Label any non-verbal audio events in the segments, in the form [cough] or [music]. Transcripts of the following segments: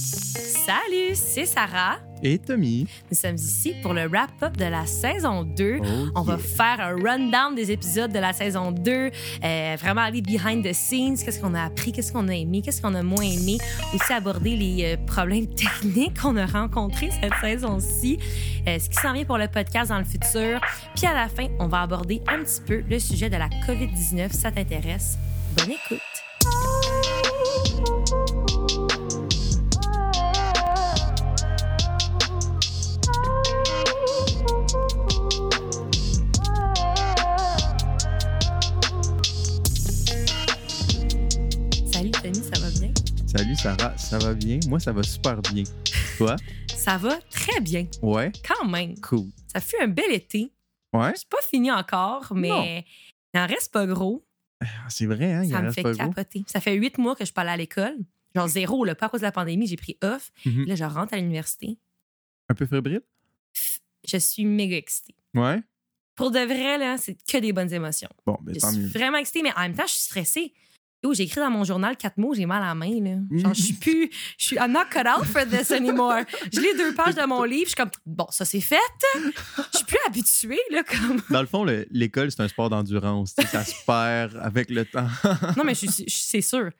Salut, c'est Sarah. Et Tommy. Nous sommes ici pour le wrap-up de la saison 2. Oh, On va faire un rundown des épisodes de la saison 2, euh, vraiment aller behind the scenes, qu'est-ce qu'on a appris, qu'est-ce qu'on a aimé, qu'est-ce qu'on a moins aimé, aussi aborder les euh, problèmes [laughs] techniques qu'on a rencontrés cette saison-ci, euh, ce qui s'en vient pour le podcast dans le futur. Puis à la fin, on va aborder un petit peu le sujet de la COVID-19, ça t'intéresse? Bonne écoute. Sarah, ça va bien? Moi, ça va super bien. Toi? Ça va très bien, Ouais? quand même. Cool. Ça fut un bel été. Ouais? C'est pas fini encore, mais il en reste pas gros. Ah, C'est vrai, hein? Il Ça en me fait pas gros. capoter. Ça fait huit mois que je suis pas allée à l'école. Genre zéro, là, pas à cause de la pandémie, j'ai pris off. Mhm. Là, je rentre à l'université. Un peu fébrile? Je suis méga excitée. Ouais? Pour de vrai, là, c'est que des bonnes émotions. Bon, ben Je tant suis mieux. vraiment excitée, mais en même temps, je suis stressée. Yo, j'ai écrit dans mon journal quatre mots, j'ai mal à la main. Là. [laughs] Genre, je suis plus. Je suis I'm not cut out for this anymore. Je lis deux pages de mon livre, je suis comme, bon, ça c'est fait. Je suis plus habituée, là, comme. Dans le fond, le- l'école, c'est un sport d'endurance. Ça se perd avec le temps. Non, mais c'est sûr.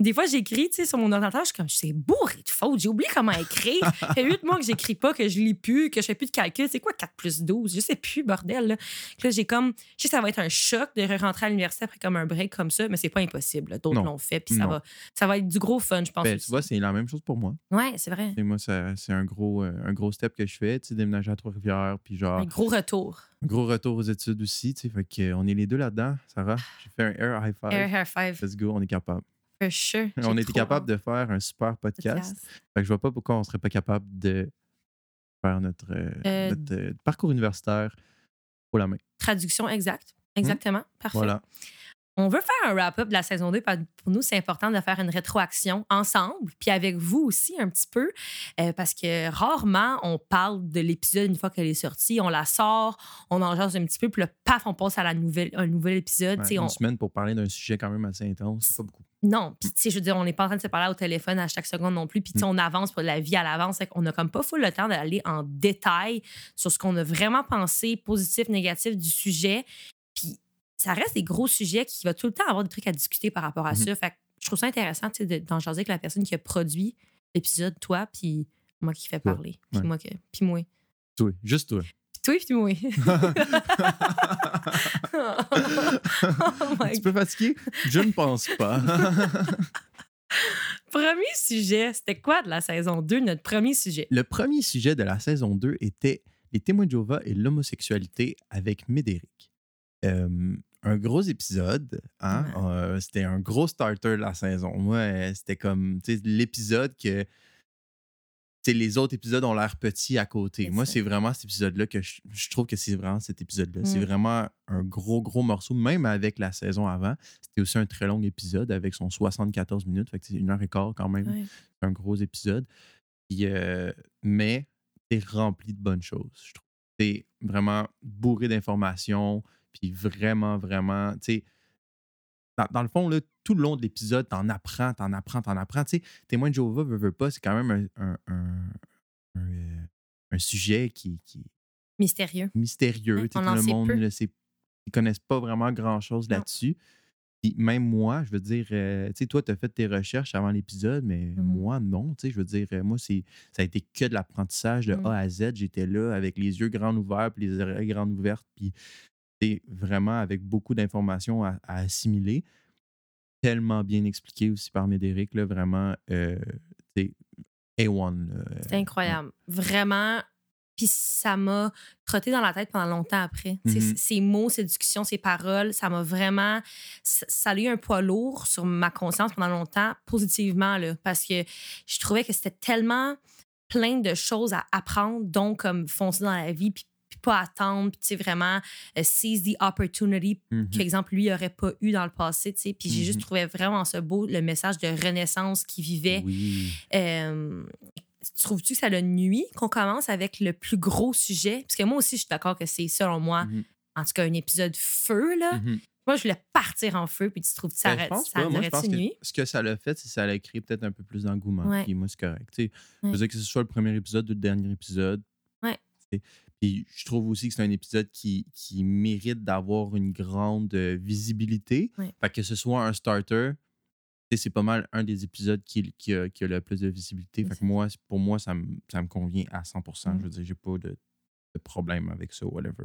Des fois, j'écris, tu sais, sur mon ordinateur, je suis comme, c'est bourré de fautes. J'ai oublié comment écrire. [laughs] Ça fait huit mois que j'écris pas, que je lis plus, que je fais plus de calcul. C'est quoi 4 plus 12? Je sais plus, bordel. Là, j'ai comme, je sais que ça va être un choc de rentrer à l'université après comme un break comme ça, mais c'est pas impossible. D'autres l'ont fait, puis ça va, ça va être du gros fun, je pense. Ben, tu vois, c'est la même chose pour moi. ouais, c'est vrai. Et moi, c'est un gros, euh, un gros step que je fais. Tu sais, déménager à Trois-Rivières, puis genre, Un gros retour. un gros retour aux études aussi. Tu sais, fait euh, on est les deux là-dedans, Sarah. J'ai fait un air high five. Air Hair Five, Let's go, on est capable. Sure. On était capable de faire un super podcast. Podcast. Fait que je vois pas pourquoi on serait pas capable de faire notre, euh, Euh, notre, euh, parcours universitaire pour la main. Traduction exacte. Exactement. Parfait. Voilà. On veut faire un wrap-up de la saison 2. parce que Pour nous, c'est important de faire une rétroaction ensemble, puis avec vous aussi un petit peu, euh, parce que rarement on parle de l'épisode une fois qu'elle est sortie. On la sort, on en jase un petit peu, puis là, paf, on passe à la nouvelle, un nouvel épisode. Ouais, une on- semaine pour parler d'un sujet quand même assez intense, c'est pas beaucoup. Non, puis tu sais, je veux dire, on n'est pas en train de se parler au téléphone à chaque seconde non plus, puis tu sais, on avance pour la vie à l'avance. Fait qu'on a comme pas full le temps d'aller en détail sur ce qu'on a vraiment pensé, positif, négatif du sujet. Puis ça reste des gros sujets qui va tout le temps avoir des trucs à discuter par rapport à Mhm. ça. Fait que je trouve ça intéressant, tu sais, de- d'en jaser avec la personne qui a produit l'épisode, toi, puis moi qui fais parler. Puis ouais. moi, que- puis moi. Toi, juste toi. Puis [laughs] moi. oh tu peux fatiguer? Je ne pense pas. [laughs] Premier sujet, c'était quoi de la saison 2, notre premier sujet? Le premier sujet de la saison 2 était les témoins de Jéhovah et l'homosexualité avec Médéric. Euh, un gros épisode, hein? Ouais. Euh, c'était un gros starter de la saison. Moi, c'était comme l'épisode que les autres épisodes ont l'air petits à côté. Moi, c'est vraiment cet épisode-là que je, je trouve que c'est vraiment cet épisode-là. C'est Mm. vraiment un gros, gros morceau, même avec la saison avant. C'était aussi un très long épisode avec son 74 minutes. Fait que c'est une heure et quart quand même c'est un gros épisode. Puis, euh, mais c'est rempli de bonnes choses, je trouve. C'est vraiment bourré d'informations, puis vraiment, vraiment, tu sais, dans, dans le fond, là, tout le long de l'épisode, t'en apprends, t'en apprends, t'en apprends. Tu sais, Témoin de Jéhovah, veut, veut pas, c'est quand même un, un, un- un, euh, sujet qui, qui est Mystérieux. mystérieux. Sais, on tout en le sait monde peu. ne sait ils connaissent pas vraiment grand-chose là-dessus. Puis même moi, je veux dire, euh, tu sais, toi, tu as fait tes recherches avant l'épisode, mais Mhm. moi, non. Tu sais, je veux dire, euh, moi, c'est, ça a été que de l'apprentissage de Mhm. A à Z. J'étais là avec les yeux grands ouverts, puis les oreilles grandes ouvertes, puis vraiment avec beaucoup d'informations à, à assimiler. Tellement bien expliqué aussi par Médéric, là, vraiment, euh, tu sais, A1. là. C'est incroyable. Vraiment. Puis ça m'a trotté dans la tête pendant longtemps après. Mhm. Ces mots, ces discussions, ces paroles, ça m'a vraiment. Ça, ça a eu un poids lourd sur ma conscience pendant longtemps, positivement, là, parce que je trouvais que c'était tellement plein de choses à apprendre, donc comme foncer dans la vie, puis, puis pas attendre, puis vraiment euh, seize the opportunity Mhm. qu'exemple, lui, aurait pas eu dans le passé, tu sais. Puis j'ai juste Mhm. trouvé vraiment ce beau, le message de renaissance qu'il vivait. Oui. Euh, Trouves-tu que ça le nuit qu'on commence avec le plus gros sujet? Parce que moi aussi, je suis d'accord que c'est, selon moi, Mhm. en tout cas, un épisode feu, là. Mhm. Moi, je voulais partir en feu, puis tu trouves que ça, Ben, ça. Moi, que nuit? ce que ça l'a fait, c'est que ça l'a créé peut-être un peu plus d'engouement. Ouais. Puis moi, c'est correct. Tu sais, Je veux dire que ce soit le premier épisode ou le dernier épisode. Ouais. Puis je trouve aussi que c'est un épisode qui, qui mérite d'avoir une grande euh, visibilité. Fait que ce soit un starter, c'est pas mal un des épisodes qui, qui, a, qui a le plus de visibilité. Fait que moi, pour moi, ça me, ça me convient à 100 Mm. Je veux dire, j'ai pas de, de problème avec ça, whatever.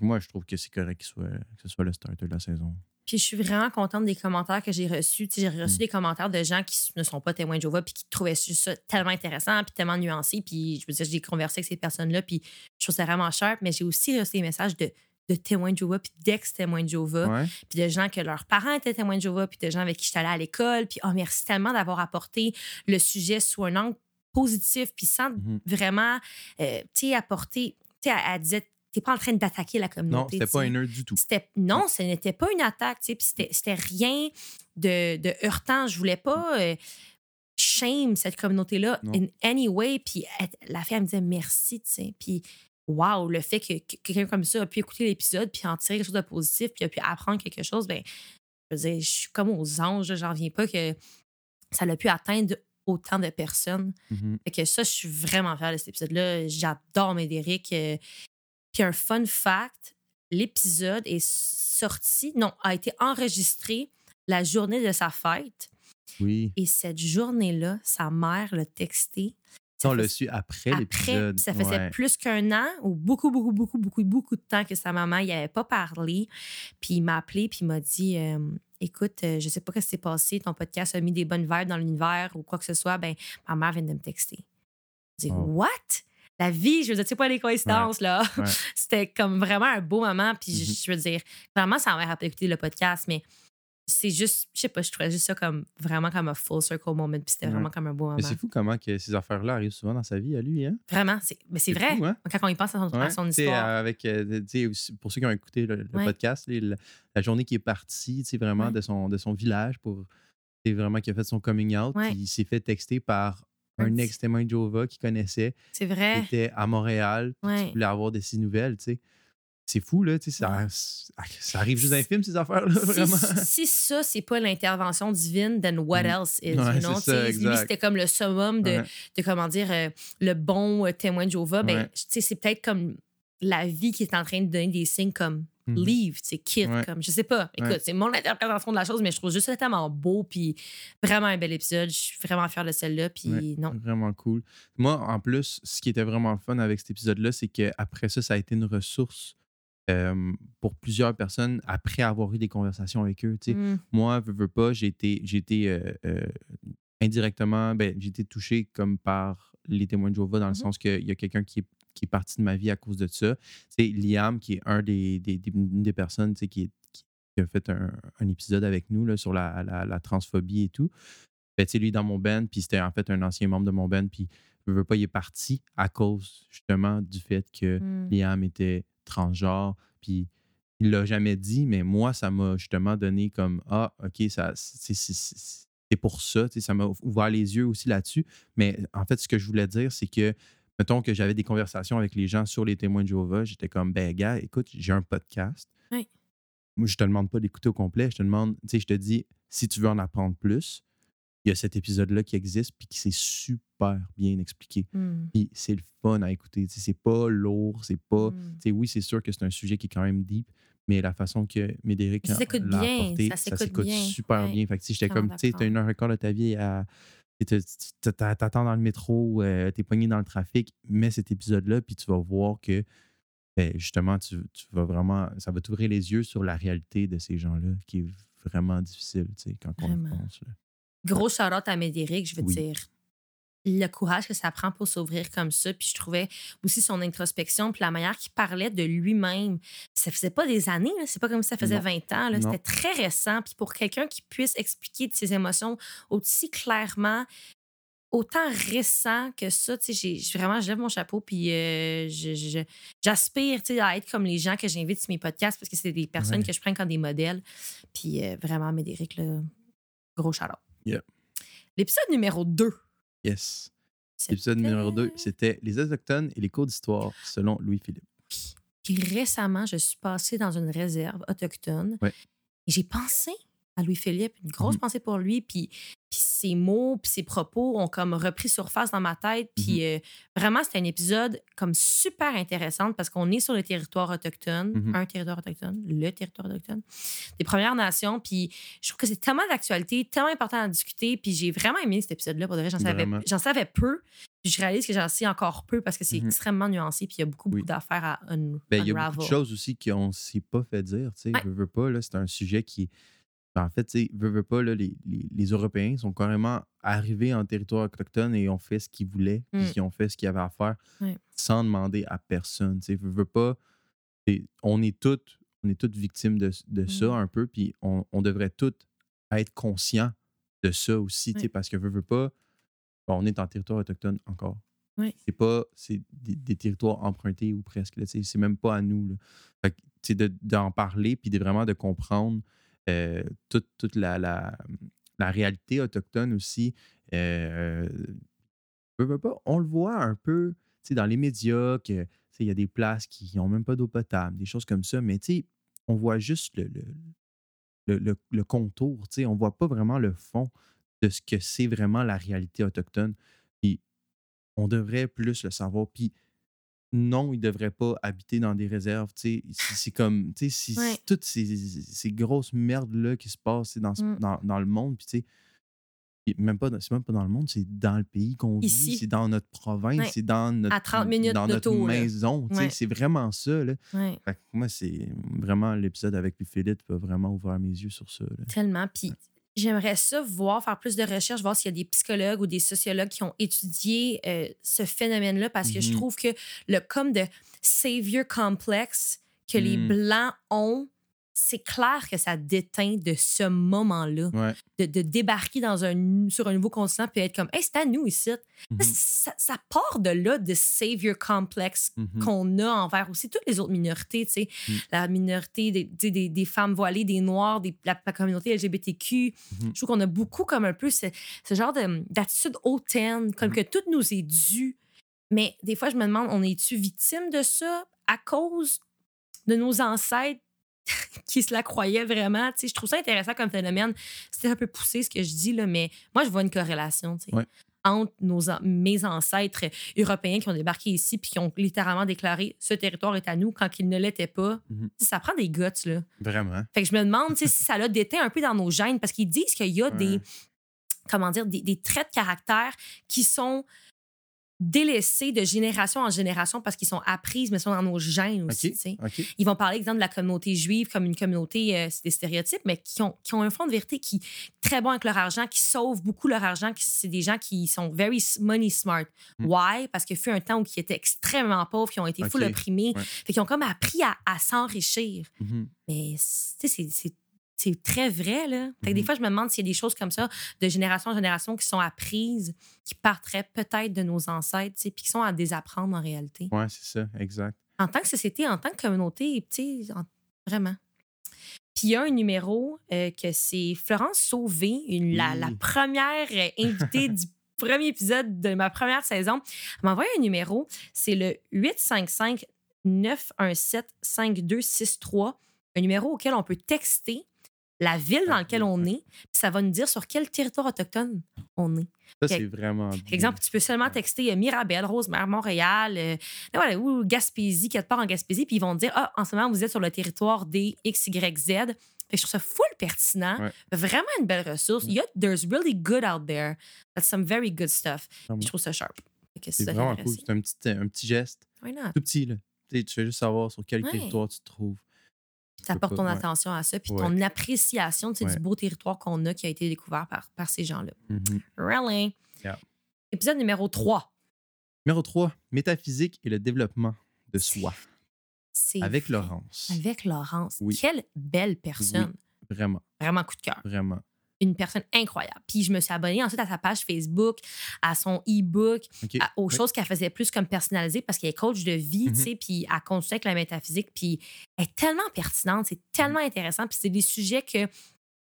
Moi, je trouve que c'est correct soit, que ce soit le starter de la saison. Puis je suis vraiment contente des commentaires que j'ai reçus. J'ai reçu Mm. des commentaires de gens qui ne sont pas témoins de Jéhovah puis qui trouvaient ça tellement intéressant puis tellement nuancé. Puis je veux dire, j'ai conversé avec ces personnes-là puis je trouve ça vraiment sharp. Mais j'ai aussi reçu des messages de, de témoins de Jéhovah puis d'ex-témoins de Ouais. puis de gens que leurs parents étaient témoins de Jéhovah puis de gens avec qui j'étais allée à l'école. Puis oh, merci tellement d'avoir apporté le sujet sous un angle positif puis sans Mhm. vraiment, euh, tu sais, apporter... Tu sais, elle, elle disait, t'es pas en train d'attaquer la Non, communauté. c'était tu pas sais. un nerd du tout. C'était non, ce n'était pas une attaque, tu sais, puis c'était c'était rien de, de heurtant. Je voulais pas euh, shame cette communauté-là Non. in any way. Puis la fille, elle me disait merci, tu sais. Puis wow, le fait que, que quelqu'un comme ça a pu écouter l'épisode puis en tirer quelque chose de positif puis a pu apprendre quelque chose, ben je veux dire, je suis comme aux anges, j'en viens pas que ça l'a pu atteindre autant de personnes. Mhm. Fait que ça, je suis vraiment fière de cet épisode-là. J'adore Médéric. Puis un fun fact, l'épisode est sorti, non, a été enregistré la journée de sa fête. Oui. Et cette journée-là, sa mère l'a texté. Ça, on l'a su après, Après, l'épisode. ça faisait Ouais. plus qu'un an ou beaucoup, beaucoup, beaucoup, beaucoup, beaucoup de temps que sa maman n'y avait pas parlé. Puis il m'a appelé puis il m'a dit euh, Écoute, euh, je sais pas ce qui s'est passé, ton podcast a mis des bonnes vibes dans l'univers ou quoi que ce soit. Ben, ma mère vient de me texter. Je dis Oh. What? La vie, je veux dire, tu sais pas les coïncidences, là. Ouais. [laughs] C'était comme vraiment un beau moment. Puis je- Mhm. je veux dire, vraiment, ça m'a rappelé écouter le podcast, mais c'est juste, je sais pas, je trouvais juste ça comme vraiment comme un full circle moment. Puis c'était Ouais. vraiment comme un beau moment. Mais c'est fou comment que ces affaires-là arrivent souvent dans sa vie, à lui. Hein? Vraiment, c'est, mais c'est C'est vrai. fou, hein? Quand on y pense à son, à Ouais, son tu sais, histoire. Avec, euh, tu sais, aussi, pour ceux qui ont écouté le, le Ouais. podcast, la, la journée qui est partie, tu sais, vraiment de, son, de son village pour. C'est vraiment qui a fait son coming out. Il s'est fait texter par Un ex-témoin de Jéhovah qu'il connaissait, c'est qui vrai. était à Montréal, Ouais. qui voulait avoir de ses nouvelles, tu sais. C'est fou, là, tu sais, ça, ça arrive juste dans les films, ces affaires-là, [laughs] vraiment. Si, si ça, c'est pas l'intervention divine, then what else is? Ouais, you know? ça, Lui, c'était comme le summum de, Ouais. de comment dire, euh, le bon euh, témoin de Jéhovah. Ben, tu sais, c'est peut-être comme la vie qui est en train de donner des signes comme Mhm. leave, sais, quitte, Ouais. comme, je sais pas. Écoute, Ouais. c'est mon interprétation de la chose, mais je trouve juste ça tellement beau, puis vraiment un bel épisode. Je suis vraiment fière de celle-là, puis Ouais. non. Vraiment cool. Moi, en plus, ce qui était vraiment fun avec cet épisode-là, c'est qu'après ça, ça a été une ressource euh, pour plusieurs personnes après avoir eu des conversations avec eux. Mm. Moi, veux, veux pas, j'ai été, j'ai été euh, euh, indirectement, ben, j'ai été touché comme par les témoins de Jéhovah dans le Mhm. sens qu'il y a quelqu'un qui est, qui est parti de ma vie à cause de ça. C'est Liam, qui est un des, des, des, une des personnes qui, est- qui- a fait un, un épisode avec nous là, sur la, la, la transphobie et tout. Ben, lui, dans mon band, puis c'était en fait un ancien membre de mon band, puis veux, veux pas, il est parti à cause justement du fait que Mm. Liam était transgenre, puis il l'a jamais dit, mais moi, ça m'a justement donné comme Ah, OK, ça, c'est, pour ça, ça m'a ouvert les yeux aussi là-dessus. Mais en fait, ce que je voulais dire, c'est que, mettons que j'avais des conversations avec les gens sur les témoins de Jéhovah, j'étais comme, ben, gars, écoute, j'ai un podcast. Oui. Moi, je te demande pas d'écouter au complet, je te demande, tu sais, je te dis, si tu veux en apprendre plus, il y a cet épisode-là qui existe, puis qui s'est super bien expliqué. Mm. Puis c'est le fun à écouter. Tu sais, C'est pas lourd, c'est pas. Mm. tu sais, oui, c'est sûr que c'est un sujet qui est quand même deep, mais la façon que Médéric Ça a- s'écoute l'a bien, apporté, ça ça s'écoute bien. super Ouais. bien. Fait que, j'étais comme, tu sais, t'as une heure quart de ta vie à. T'attends dans le métro, euh, t'es pogné dans le trafic, mets cet épisode-là, puis tu vas voir que, ben, justement, tu, tu vas vraiment. Ça va t'ouvrir les yeux sur la réalité de ces gens-là, qui est vraiment difficile, tu sais, quand on pense. là. Gros shout-out à Médéric, je veux Oui. dire. Le courage que ça prend pour s'ouvrir comme ça. Puis je trouvais aussi son introspection, puis la manière qu'il parlait de lui-même. Ça faisait pas des années, c'est pas comme si ça faisait Non. 20 ans. C'était très récent. Puis pour quelqu'un qui puisse expliquer de ses émotions aussi clairement, autant récent que ça, tu sais, vraiment, je lève mon chapeau, puis euh, j'aspire tu sais, à être comme les gens que j'invite sur mes podcasts parce que c'est des personnes Ouais. que je prends comme des modèles. Puis euh, vraiment, Médéric, là, gros shout-out. Yeah. L'épisode numéro 2. Yes. L'épisode numéro 2, c'était Les Autochtones et les cours d'histoire, selon Louis-Philippe. Puis récemment, je suis passée dans une réserve autochtone. Ouais. Et j'ai pensé à Louis-Philippe, une grosse Mhm. pensée pour lui, puis, puis ses mots, puis ses propos ont comme repris surface dans ma tête, puis Mhm. euh, vraiment, c'était un épisode comme super intéressant parce qu'on est sur le territoire autochtone, Mhm. un territoire autochtone, le territoire autochtone, des Premières Nations, puis je trouve que c'est tellement d'actualité, tellement important à discuter, puis j'ai vraiment aimé cet épisode-là, pour de vrai, j'en savais, j'en savais peu, puis je réalise que j'en sais encore peu parce que c'est extrêmement nuancé, puis il y a beaucoup, beaucoup d'affaires à un, Ben, il y a beaucoup de choses aussi qu'on ne s'est pas fait dire. Tu sais, Ouais. veux, veux pas, là, c'est un sujet qui. En fait, tu sais, veux, veux pas, là, les, les, les Européens sont carrément arrivés en territoire autochtone et ont fait ce qu'ils voulaient, puis Mm. ils ont fait ce qu'ils avaient à faire sans demander à personne. Tu sais, veux, veux pas. on est toutes, on est toutes victimes de, de ça Mm. un peu, puis on, on devrait toutes être conscients de ça aussi, tu sais, Ouais. parce que veux, veux pas, bon, on est en territoire autochtone encore. C'est pas c'est des, des territoires empruntés ou presque. là, tu sais, C'est même pas à nous. là. Fait que, tu sais, de- d'en parler puis de vraiment de comprendre euh, toute, la, réalité autochtone aussi. Euh, on le voit un peu dans les médias que il y a des places qui n'ont même pas d'eau potable, des choses comme ça, mais on voit juste le, le, le, le- contour. On voit pas vraiment le fond de ce que c'est vraiment la réalité autochtone. On devrait plus le savoir. Non, ils ne devraient pas habiter dans des réserves. C'est comme, tu sais, si- si Ouais. toutes ces, ces grosses merdes-là qui se passent dans, ce- Mm. dans, dans le monde, puis tu sais, puis même pas, c'est même pas dans le monde, c'est dans le pays qu'on vit, c'est dans notre province, Ouais. c'est dans notre, À 30 minutes dans notre d'auto, là. maison. Ouais. C'est vraiment ça. Là. Fait que moi, c'est vraiment l'épisode avec Philippe a vraiment ouvert mes yeux sur ça. là. Tellement. Puis j'aimerais ça voir, faire plus de recherches, voir s'il y a des psychologues ou des sociologues qui ont étudié euh, ce phénomène-là parce que je Mhm. trouve que le comme de savior complexe que les Mm. Blancs ont, c'est clair que ça déteint de ce moment-là, Ouais. de, de débarquer dans un, sur un nouveau continent puis être comme, hey, c'est à nous ici. Mhm. Ça, ça part de là, de savior complexe Mhm. qu'on a envers aussi toutes les autres minorités, tu sais, Mm. la minorité des, des, des femmes voilées, des noirs, des, la, la communauté LGBTQ. Mhm. Je trouve qu'on a beaucoup comme un peu ce, ce genre de- d'attitude hautaine, comme que tout nous est dû. Mais des fois, je me demande, on est-tu victime de ça à cause de nos ancêtres [laughs] qui se la croyaient vraiment? Tu sais, je trouve ça intéressant comme phénomène. C'était un peu poussé ce que je dis, là, mais moi, je vois une corrélation. tu sais, Ouais. entre nos, mes ancêtres européens qui ont débarqué ici puis qui ont littéralement déclaré ce territoire est à nous quand il ne l'était pas. Mhm. Ça prend des guts, là. Vraiment. Fait que je me demande tu sais, [laughs] si ça l'a déteint un peu dans nos gènes parce qu'ils disent qu'il y a des, comment dire, des, des traits de caractère qui sont délaissés de génération en génération parce qu'ils sont apprises, mais sont dans nos gènes aussi. Ils vont parler, exemple, de la communauté juive comme une communauté, euh, c'est des stéréotypes, mais qui ont, qui ont un fond de vérité qui très bon avec leur argent, qui sauvent beaucoup leur argent, qui c'est des gens qui sont very money smart. Mm. Why? Parce qu'il fut un temps où ils étaient extrêmement pauvres, qui ont été full OK. opprimés, Ouais. fait qu'ils ont comme appris à, à s'enrichir. Mhm. Mais tu sais, c'est- c'est très vrai, là. Fait que des Mhm. fois, je me demande s'il y a des choses comme ça, de génération en génération, qui sont apprises, qui partiraient peut-être de nos ancêtres, puis qui sont à désapprendre en réalité. Ouais, c'est ça, exact. En tant que société, en tant que communauté, tu sais, en- vraiment. Puis il y a un numéro euh, que c'est Florence Sauvé, une, Oui. la première euh, invitée [laughs] du premier épisode de ma première saison. Elle m'a envoyé un numéro, c'est le 855 917 5263, un numéro auquel on peut texter la ville dans laquelle on est, puis ça va nous dire sur quel territoire autochtone on est. Ça, c'est vraiment. bien. Exemple, tu peux seulement texter euh, Mirabel, Rosemère, Montréal, euh, voilà, ou Gaspésie, quelque part en Gaspésie, puis ils vont te dire Ah, en ce moment, vous êtes sur le territoire des XYZ. Fait que je trouve ça full pertinent. Ouais. Vraiment une belle ressource. Il y a, there's really good out there. That's some very good stuff. Je trouve ça sharp. C'est vraiment cool. C'est un petit, un petit geste, why not? tout petit. Là. Tu fais juste savoir sur quel Ouais. territoire tu te trouves. Ça porte ton ouais. attention à ça, puis Ouais. ton appréciation tu sais, Ouais. du beau territoire qu'on a qui a été découvert par, par ces gens-là. Mhm. Really? Yeah. Épisode numéro 3. Numéro 3, métaphysique et le développement de soi. C'est Avec. Laurence. Avec Laurence. Oui. Quelle belle personne. Vraiment, Vraiment coup de cœur. vraiment. Une personne incroyable. Puis je me suis abonnée ensuite à sa page Facebook, à son e-book, à- aux Oui. choses qu'elle faisait plus comme personnalisées parce qu'elle est coach de vie, Mhm. tu sais, puis elle construit avec la métaphysique. Puis elle est tellement pertinente, c'est tellement Mhm. intéressant. Puis c'est des sujets que,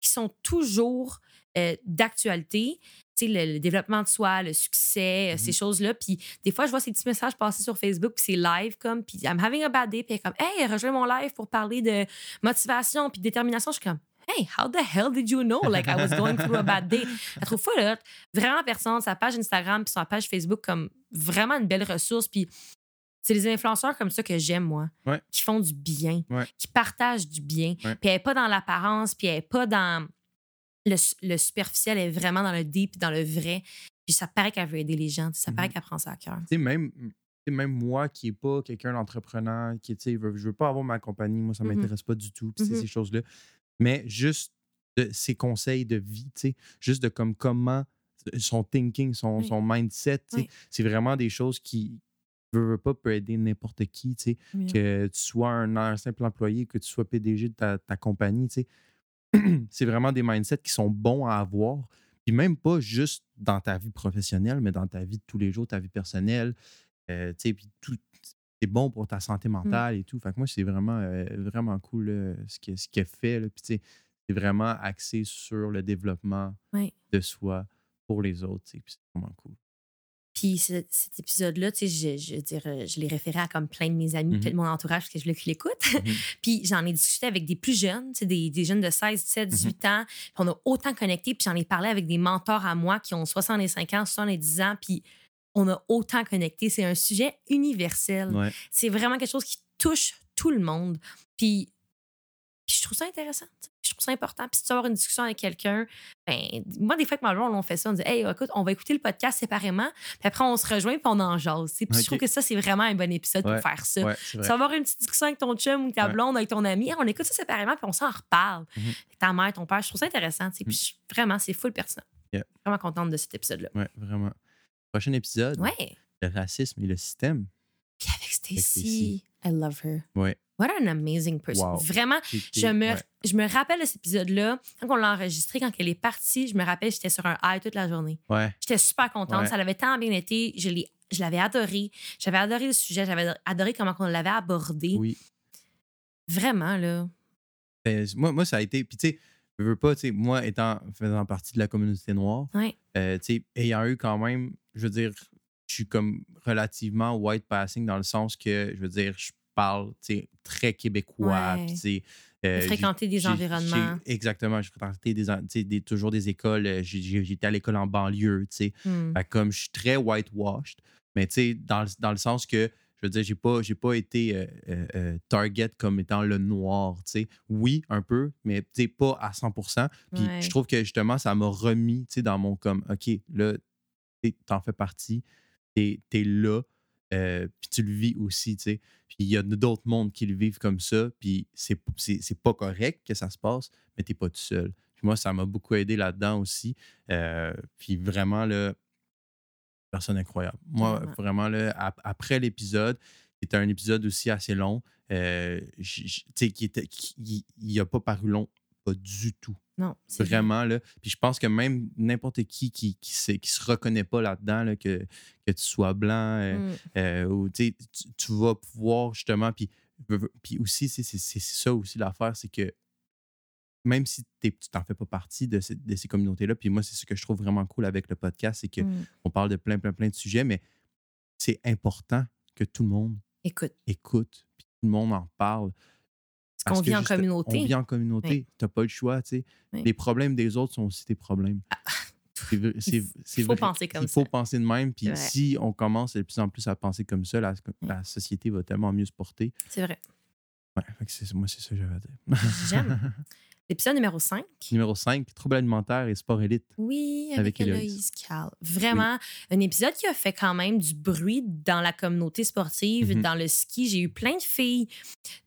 qui sont toujours euh, d'actualité. Tu sais, le, le développement de soi, le succès, euh, ces Mhm. choses-là. Puis des fois, je vois ces petits messages passer sur Facebook, puis c'est live comme, puis I'm having a bad day, puis elle est comme, hey, rejoins mon live pour parler de motivation puis de détermination. Je suis comme, Hey, how the hell did you know? Like, I was going through a bad day. Elle trouve full hot. Vraiment personne, sa page Instagram puis sa page Facebook comme vraiment une belle ressource. Puis c'est les influenceurs comme ça que j'aime, moi, Ouais. qui font du bien, Ouais. qui partagent du bien. Puis elle n'est pas dans l'apparence, puis elle n'est pas dans le, su- le superficiel, elle est vraiment dans le deep, dans le vrai. Puis ça paraît qu'elle veut aider les gens, ça paraît Mhm. qu'elle prend ça à cœur. Tu sais, même, même moi qui n'ai pas quelqu'un d'entrepreneur, qui, tu sais, je veux pas avoir ma compagnie, moi, ça ne Mhm. m'intéresse pas du tout, puis Mhm. ces choses-là. Mais juste de ses conseils de vie, tu sais, juste de comme comment son thinking, son, Oui. son mindset, tu sais, Oui. c'est vraiment des choses qui, veut, veut pas, peut aider n'importe qui, tu sais, Oui. que tu sois un, un simple employé, que tu sois PDG de ta, ta compagnie, tu sais. [clears throat] c'est vraiment des mindsets qui sont bons à avoir. Puis même pas juste dans ta vie professionnelle, mais dans ta vie de tous les jours, ta vie personnelle. Euh, tu sais, puis tout, c'est bon pour ta santé Mmh. mentale et tout. Fait que moi, c'est vraiment, euh, vraiment cool là, ce qu'elle ce fait. là. Puis c'est vraiment axé sur le développement Oui. de soi pour les autres. Puis c'est vraiment cool. Puis ce- cet épisode-là, tu sais, je, je veux euh, je l'ai référé à comme plein de mes amis, Mhm. plein de mon entourage, parce que je voulais qu'ils l'écoutent. Mhm. [laughs] puis j'en ai discuté avec des plus jeunes, tu sais, des, des jeunes de 16, 17, 18 ans. Puis on a autant connecté. Puis j'en ai parlé avec des mentors à moi qui ont 65 ans, 70 ans. Puis on a autant connecté. C'est un sujet universel. Ouais. C'est vraiment quelque chose qui touche tout le monde. Puis, puis je trouve ça intéressant. Je trouve ça important. Puis si tu avoir une discussion avec quelqu'un, ben, moi, des fois que ma blonde, on fait ça, on dit Hey, écoute, on va écouter le podcast séparément. Puis après, on se rejoint puis on en jase. Puis je trouve que ça, c'est vraiment un bon épisode Ouais. pour faire ça. Ouais. Tu avoir une petite discussion avec ton chum ou ta blonde, avec ton ami. On écoute ça séparément puis on s'en reparle. Mhm. Avec Ta mère, ton père, je trouve ça intéressant. Puis je- vraiment, c'est full pertinent. Yeah. Vraiment contente de cet épisode-là. Ouais, vraiment. Prochain épisode, Ouais. le racisme et le système. Puis avec Stacy. I love her. Ouais. What an amazing person. Wow. Vraiment, je me, ouais. je me rappelle de cet épisode-là. Quand on l'a enregistré, quand elle est partie, je me rappelle, j'étais sur un high toute la journée. Ouais. J'étais super contente. Ouais. Ça l'avait tant bien été. Je l'ai- je l'avais adoré. J'avais adoré le sujet. J'avais adoré comment on l'avait abordé. Oui. Vraiment, là. Ben, moi, moi, ça a été. Puis, tu sais, je veux pas, tu sais, moi, étant faisant partie de la communauté noire, Ouais. euh, tu sais, ayant eu quand même, je veux dire, je suis comme relativement white passing dans le sens que, je veux dire, je parle, tu sais, très québécois. Ouais. Sais, euh, Fréquenter des environnements. Exactement. J'ai fréquenté des, des- toujours des écoles. euh, J'étais à l'école en banlieue, tu sais. Hmm. Comme je suis très whitewashed, mais tu sais, dans, dans le sens que, je veux dire, j'ai pas, j'ai pas été euh, euh, euh, target comme étant le noir, tu sais. Oui, un peu, mais tu sais, pas à 100%. Puis Ouais. je trouve que justement, ça m'a remis, tu sais, dans mon comme, OK, là, t'en fais partie, t'es es là, euh, puis tu le vis aussi, tu sais. Puis il y a d'autres mondes qui le vivent comme ça, puis c'est c'est- c'est pas correct que ça se passe, mais t'es pas tout seul. Puis moi, ça m'a beaucoup aidé là-dedans aussi. Puis vraiment, là, personne incroyable. Moi, Vraiment. vraiment, là, ap- après l'épisode, qui était un épisode aussi assez long, euh, tu sais, qui était, qui- il n'a pas paru long, pas du tout. Non, vrai. Vraiment, là. Puis je pense que même n'importe qui qui, qui, se, qui se reconnaît pas là-dedans, là, que, que tu sois blanc, euh, Hmm. euh, ou tu, vas pouvoir justement. Puis, puis aussi, c'est ça aussi l'affaire, c'est que même si tu t'en fais pas partie de, ces- communautés-là, puis moi, c'est ce que je trouve vraiment cool avec le podcast, c'est qu'on Hmm. parle de plein, plein, plein de sujets, mais c'est important que tout le monde Écoute, écoute, puis tout le monde en parle. parce qu'on vit en communauté. On vit en communauté. Tu n'as pas le choix, tu sais. Oui. Les problèmes des autres sont aussi tes problèmes. C'est- Ah, [laughs] faut vrai. penser comme Il faut ça. penser de même. Puis si on commence de plus en plus à penser comme ça, la, la société va tellement mieux se porter. C'est vrai. Ouais, fait que c'est- moi, c'est ça que j'avais à dire. J'aime. [laughs] L'épisode numéro 5. Numéro 5, trouble alimentaire et sport élite. Oui, avec, Avec. Héloïse Cal. Vraiment, un épisode qui a fait quand même du bruit dans la communauté sportive, Mhm. dans le ski. J'ai eu plein de filles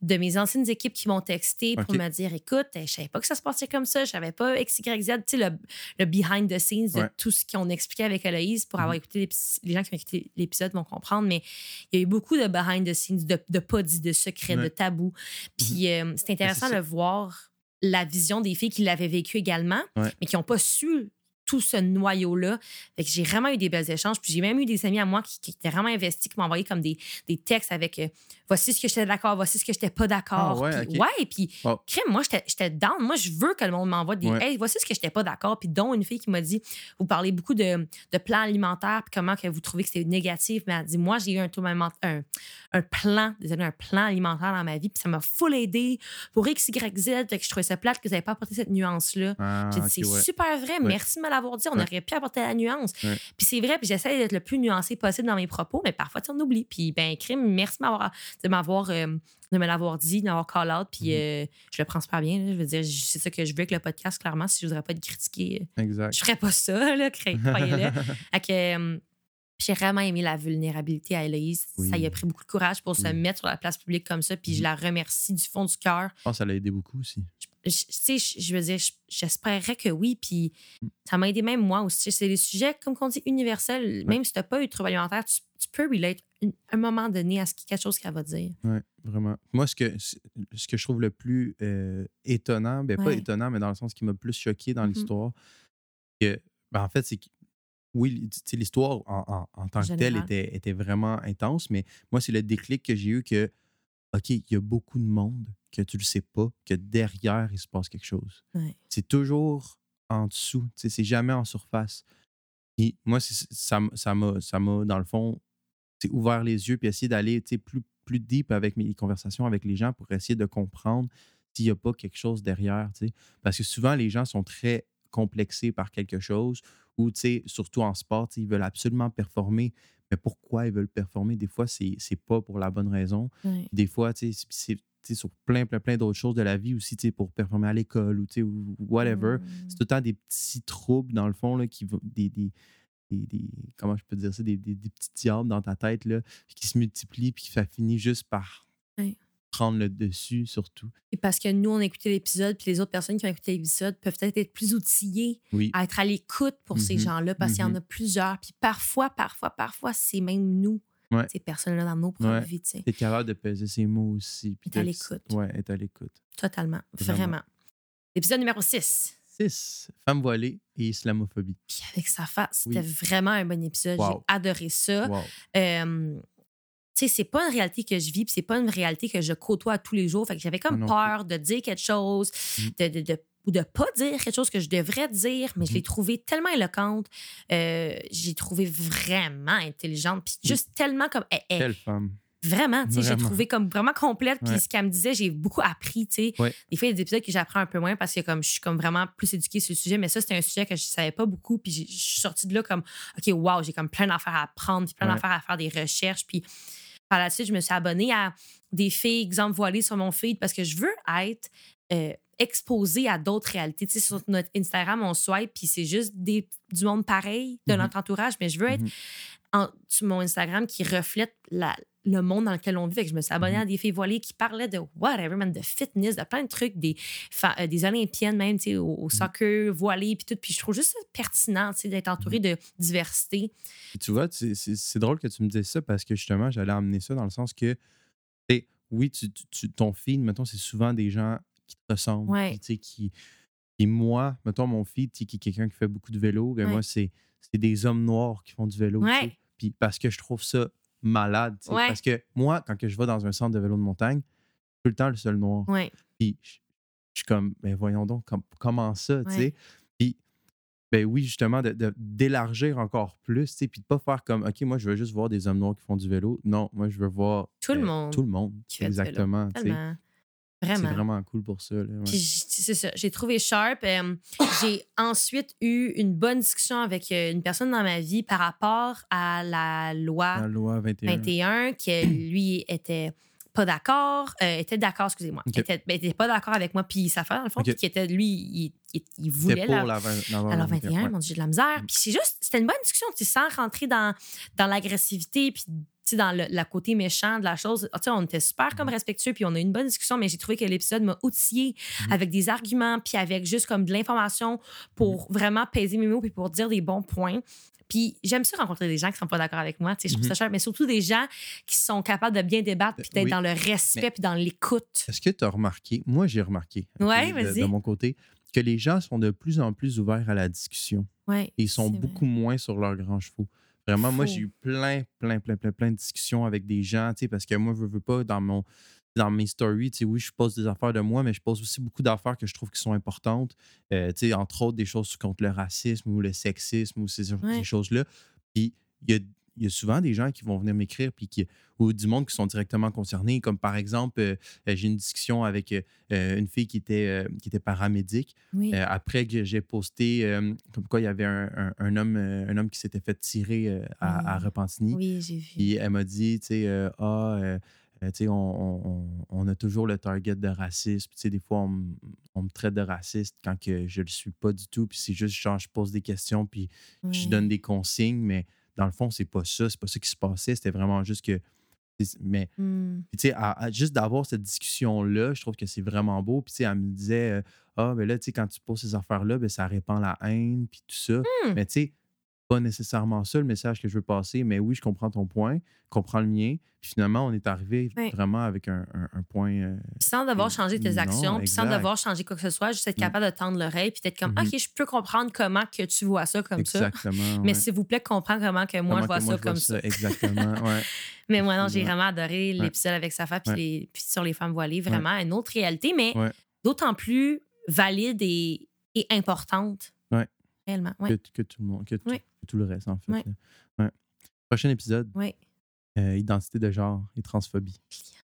de mes anciennes équipes qui m'ont texté pour me dire écoute, je savais pas que ça se passait comme ça, je savais pas X, Y, Z, tu sais, le, le behind the scenes de tout ce qu'on expliquait avec Héloïse pour Mhm. avoir écouté l'épis- les gens qui ont écouté l'épisode vont comprendre, mais il y a eu beaucoup de behind the scenes, de, de pas dit, de secrets, Ouais. de tabous. Puis euh, c'est intéressant ça. de voir la vision des filles qui l'avaient vécu également, Ouais. mais qui n'ont pas su tout ce noyau-là. Fait que j'ai vraiment eu des belles échanges. Puis j'ai même eu des amis à moi qui, qui étaient vraiment investis, qui m'ont envoyé comme des, des textes avec euh, voici ce que j'étais d'accord, voici ce que j'étais pas d'accord. Ah ouais, Puis, ok. ouais, puis crème, moi, j'étais down. Moi, je veux que le monde m'envoie des Ouais. Hey, voici ce que j'étais pas d'accord. Puis, dont une fille qui m'a dit Vous parlez beaucoup de, de plans alimentaires, puis comment que vous trouvez que c'était négatif. Mais elle dit Moi, j'ai eu un, un, un plan, désolé, un plan alimentaire dans ma vie, puis ça m'a full aidé pour X, Y, Z. Fait que je trouvais ça plate que vous n'avez pas apporté cette nuance-là. Ah, J'ai dit, c'est ouais. super vrai. Merci de me l'avoir dit. On aurait pu apporter la nuance. Puis c'est vrai, puis j'essaie d'être le plus nuancé possible dans mes propos, mais parfois, tu sais, on oublie. Puis, ben, crime, merci de m'avoir, de m'avoir, euh, de me l'avoir dit, de m'avoir call out. Puis Mhm. euh, je le prends super bien. là. Je veux dire, c'est ça que je veux avec le podcast, clairement. Si je voudrais pas être critiquer, euh, Exact. je ferais pas ça, [laughs] là, croyez-le. [laughs] J'ai vraiment aimé la vulnérabilité à Héloïse. Oui. Ça y a pris beaucoup de courage pour se mettre sur la place publique comme ça. Puis je Mhm. la remercie du fond du cœur Je pense que ça l'a aidé beaucoup aussi. je- je je veux dire, je- j'espérais que oui, puis Mm. ça m'a aidé même moi aussi. C'est des sujets, comme on dit, universels. Même si tu n'as pas eu de trouble alimentaire, tu, tu peux relate une- un moment donné à ce, qui- quelque chose qu'elle va dire. Oui, vraiment. Moi, ce que, ce que je trouve le plus euh, étonnant, ben pas étonnant, mais dans le sens qui m'a le plus choqué dans Mhm. l'histoire, que, ben, en fait, c'est que, oui, l'histoire en, en- en tant que telle était, était vraiment intense, mais moi, c'est le déclic que j'ai eu que, OK, il y a beaucoup de monde que tu le sais pas, que derrière, il se passe quelque chose. Ouais. C'est toujours en dessous, c'est jamais en surface. Puis moi, ça m'a, ça m'a, dans le fond, ouvert les yeux puis essayer d'aller plus, plus deep avec mes conversations avec les gens pour essayer de comprendre s'il n'y a pas quelque chose derrière. tu sais. Parce que souvent, les gens sont très complexés par quelque chose ou, tu sais, surtout en sport, ils veulent absolument performer. Mais pourquoi ils veulent performer? Des fois, c'est c'est pas pour la bonne raison. Des fois, tu sais, c'est sur plein, plein, plein d'autres choses de la vie aussi, pour performer à l'école ou, ou whatever. Mm. C'est tout le temps des petits troubles, dans le fond, là, qui vont. Des, des, des- des- comment je peux dire ça? Des, des- des petits diables dans ta tête, là, qui se multiplient, puis qui ça finit juste par Ouais. prendre le dessus, surtout. Et parce que nous, on a écouté l'épisode, puis les autres personnes qui ont écouté l'épisode peuvent peut-être être plus outillées Oui. à être à l'écoute pour ces Mhm. gens-là, parce qu'il y en Mhm. a plusieurs. Puis parfois, parfois, parfois, c'est même nous, Ouais. ces personnes-là, dans nos propres Ouais. vies, tu. Être capable de peser ses mots aussi. puis Être à l'écoute. Ouais, être à l'écoute. Totalement. Vraiment. Vraiment. Épisode numéro 6. 6. Femme voilée et islamophobie. Puis avec sa face, Oui. c'était vraiment un bon épisode. Wow. J'ai adoré ça. Wow. Euh, tu sais, c'est pas une réalité que je vis, puis c'est pas une réalité que je côtoie tous les jours. Fait que j'avais comme non peur de dire quelque chose, Mm. de, de, de- ou de pas dire quelque chose que je devrais dire, mais je l'ai trouvée tellement éloquente. Euh, j'ai trouvé vraiment intelligente, puis Oui. juste tellement comme. Quelle femme. Vraiment, tu sais, j'ai trouvé comme vraiment complète. Puis Ouais. ce qu'elle me disait, j'ai beaucoup appris, tu sais. Ouais. Des fois, il y a des épisodes que j'apprends un peu moins parce que comme je suis comme vraiment plus éduquée sur le sujet, mais ça, c'était un sujet que je savais pas beaucoup. Puis je suis sortie de là comme, OK, wow, j'ai comme plein d'affaires à apprendre, puis plein Ouais. d'affaires à faire des recherches. Puis par la suite, je me suis abonnée à des filles, exemple, voilées sur mon feed parce que je veux être euh, exposée à d'autres réalités. Tu sais, sur notre Instagram, on swipe, puis c'est juste des, du monde pareil de Mhm. notre entourage, mais je veux être Mhm. en- sur mon Instagram qui reflète la- le monde dans lequel on vit. Fait que je me suis abonnée Mhm. à des filles voilées qui parlaient de whatever, man, de fitness, de plein de trucs, des, euh, des Olympiennes même, tu sais, au, Mhm. au soccer, voilées, puis tout. Puis je trouve juste ça pertinent, tu sais, d'être entourée Mhm. de diversité. Tu vois, c'est- drôle que tu me dises ça parce que justement, j'allais emmener ça dans le sens que, tu oui, tu, tu- ton feed, mettons, c'est souvent des gens qui te ressemblent. Ouais. puis, tu sais, qui, et moi, mettons, mon feed, qui est quelqu'un qui fait beaucoup de vélo, ben Ouais. moi, c'est des hommes noirs qui font du vélo. Ouais. Puis parce que je trouve ça malade. Ouais. Parce que moi, quand que je vais dans un centre de vélo de montagne, je suis tout le temps le seul noir. Ouais. Puis je, je suis comme, ben voyons donc, com- comment ça, tu sais? Puis, ben oui, justement, de- de- d'élargir encore plus, tu sais, puis de pas faire comme, OK, moi, je veux juste voir des hommes noirs qui font du vélo. Non, moi, je veux voir Tout le euh, monde Tout le monde. qui. Exactement. tu sais. Tellement. C'est Vraiment. vraiment cool pour ça. ouais. C'est ça, j'ai trouvé sharp. Euh, j'ai ensuite eu une bonne discussion avec euh, une personne dans ma vie par rapport à la loi La loi 21. 21 qui lui était pas d'accord, euh, était d'accord, excusez-moi, Ok. était, ben, était pas d'accord avec moi puis sa femme dans le fond, Ok. puis qui était lui, il, il, il voulait pour la, la, la loi alors 21, ouais. mon Dieu, j'ai de la misère. Mm. Puis c'est juste, c'était une bonne discussion, tu sais, sans rentrer dans, dans l'agressivité, puis sais, dans le, la côté méchant de la chose. Ah, Tu sais, on était super comme Mm. respectueux, puis on a eu une bonne discussion, mais j'ai trouvé que l'épisode m'a outillé Mhm. avec des arguments, puis avec juste comme de l'information pour vraiment peser mes mots, puis pour dire des bons points. Puis j'aime ça rencontrer des gens qui sont pas d'accord avec moi, tu sais, je trouve Mhm. ça cher, mais surtout des gens qui sont capables de bien débattre, puis d'être Oui. dans le respect, Mais- puis dans l'écoute. Est-ce que tu as remarqué, moi j'ai remarqué, Ouais, de- mon côté, que les gens sont de plus en plus ouverts à la discussion. Ouais, Et ils sont vrai. beaucoup moins sur leurs grands chevaux. Vraiment, moi, j'ai eu plein, plein, plein, plein, plein de discussions avec des gens, tu sais, parce que moi, je veux pas, dans mon dans mes stories, tu sais, oui, je pose des affaires de moi, mais je pose aussi beaucoup d'affaires que je trouve qui sont importantes. Euh, tu sais, entre autres, des choses contre le racisme ou le sexisme ou ces, ces choses-là. Puis, il y a, il y a souvent des gens qui vont venir m'écrire puis qui, ou du monde qui sont directement concernés. Comme par exemple, euh, euh, j'ai une discussion avec euh, une fille qui était, euh, qui était paramédic. Oui. Après que j'ai posté comme quoi il y avait un, un- un homme, un homme qui s'était fait tirer à, à Mm. Repentigny. oui, j'ai vu. Puis elle m'a dit, tu sais, ah, tu sais, on, on- on- a toujours le target de racisme. Tu sais, des fois, on, me- on me traite de raciste quand que je le suis pas du tout. Puis c'est juste, genre, je pose des questions, puis je donne des consignes, mais dans le fond, c'est pas ça. C'est pas ça qui se passait. C'était vraiment juste que. Mais puis, tu sais, juste d'avoir cette discussion-là, je trouve que c'est vraiment beau. Puis, tu sais, elle me disait, euh, ah, ben là, tu sais, quand tu poses ces affaires-là, ben, ça répand la haine, puis tout ça. Hmm. Mais, tu sais, pas nécessairement ça le message que je veux passer, mais oui, je comprends ton point, comprends le mien. Puis finalement, on est arrivé vraiment avec un, un- un point. euh, sans devoir changer tes actions, puis sans devoir changer quoi que ce soit, juste être Mm. capable de tendre l'oreille, puis d'être comme, Mhm. OK, je peux comprendre comment que tu vois ça comme ça. exactement. Mais ouais. s'il vous plaît, comprends comment que moi, Comment je vois ça comme ça. Exactement, [laughs] ouais. Mais moi, non, j'ai vraiment adoré l'épisode avec Safa puis, les- puis sur les femmes voilées. Vraiment, une autre réalité, mais d'autant plus valide et, et importante. Ouais. Réellement. Que, que tout le monde, que, tout- que le reste, en fait. Ouais. Prochain épisode, Oui, euh, identité de genre et transphobie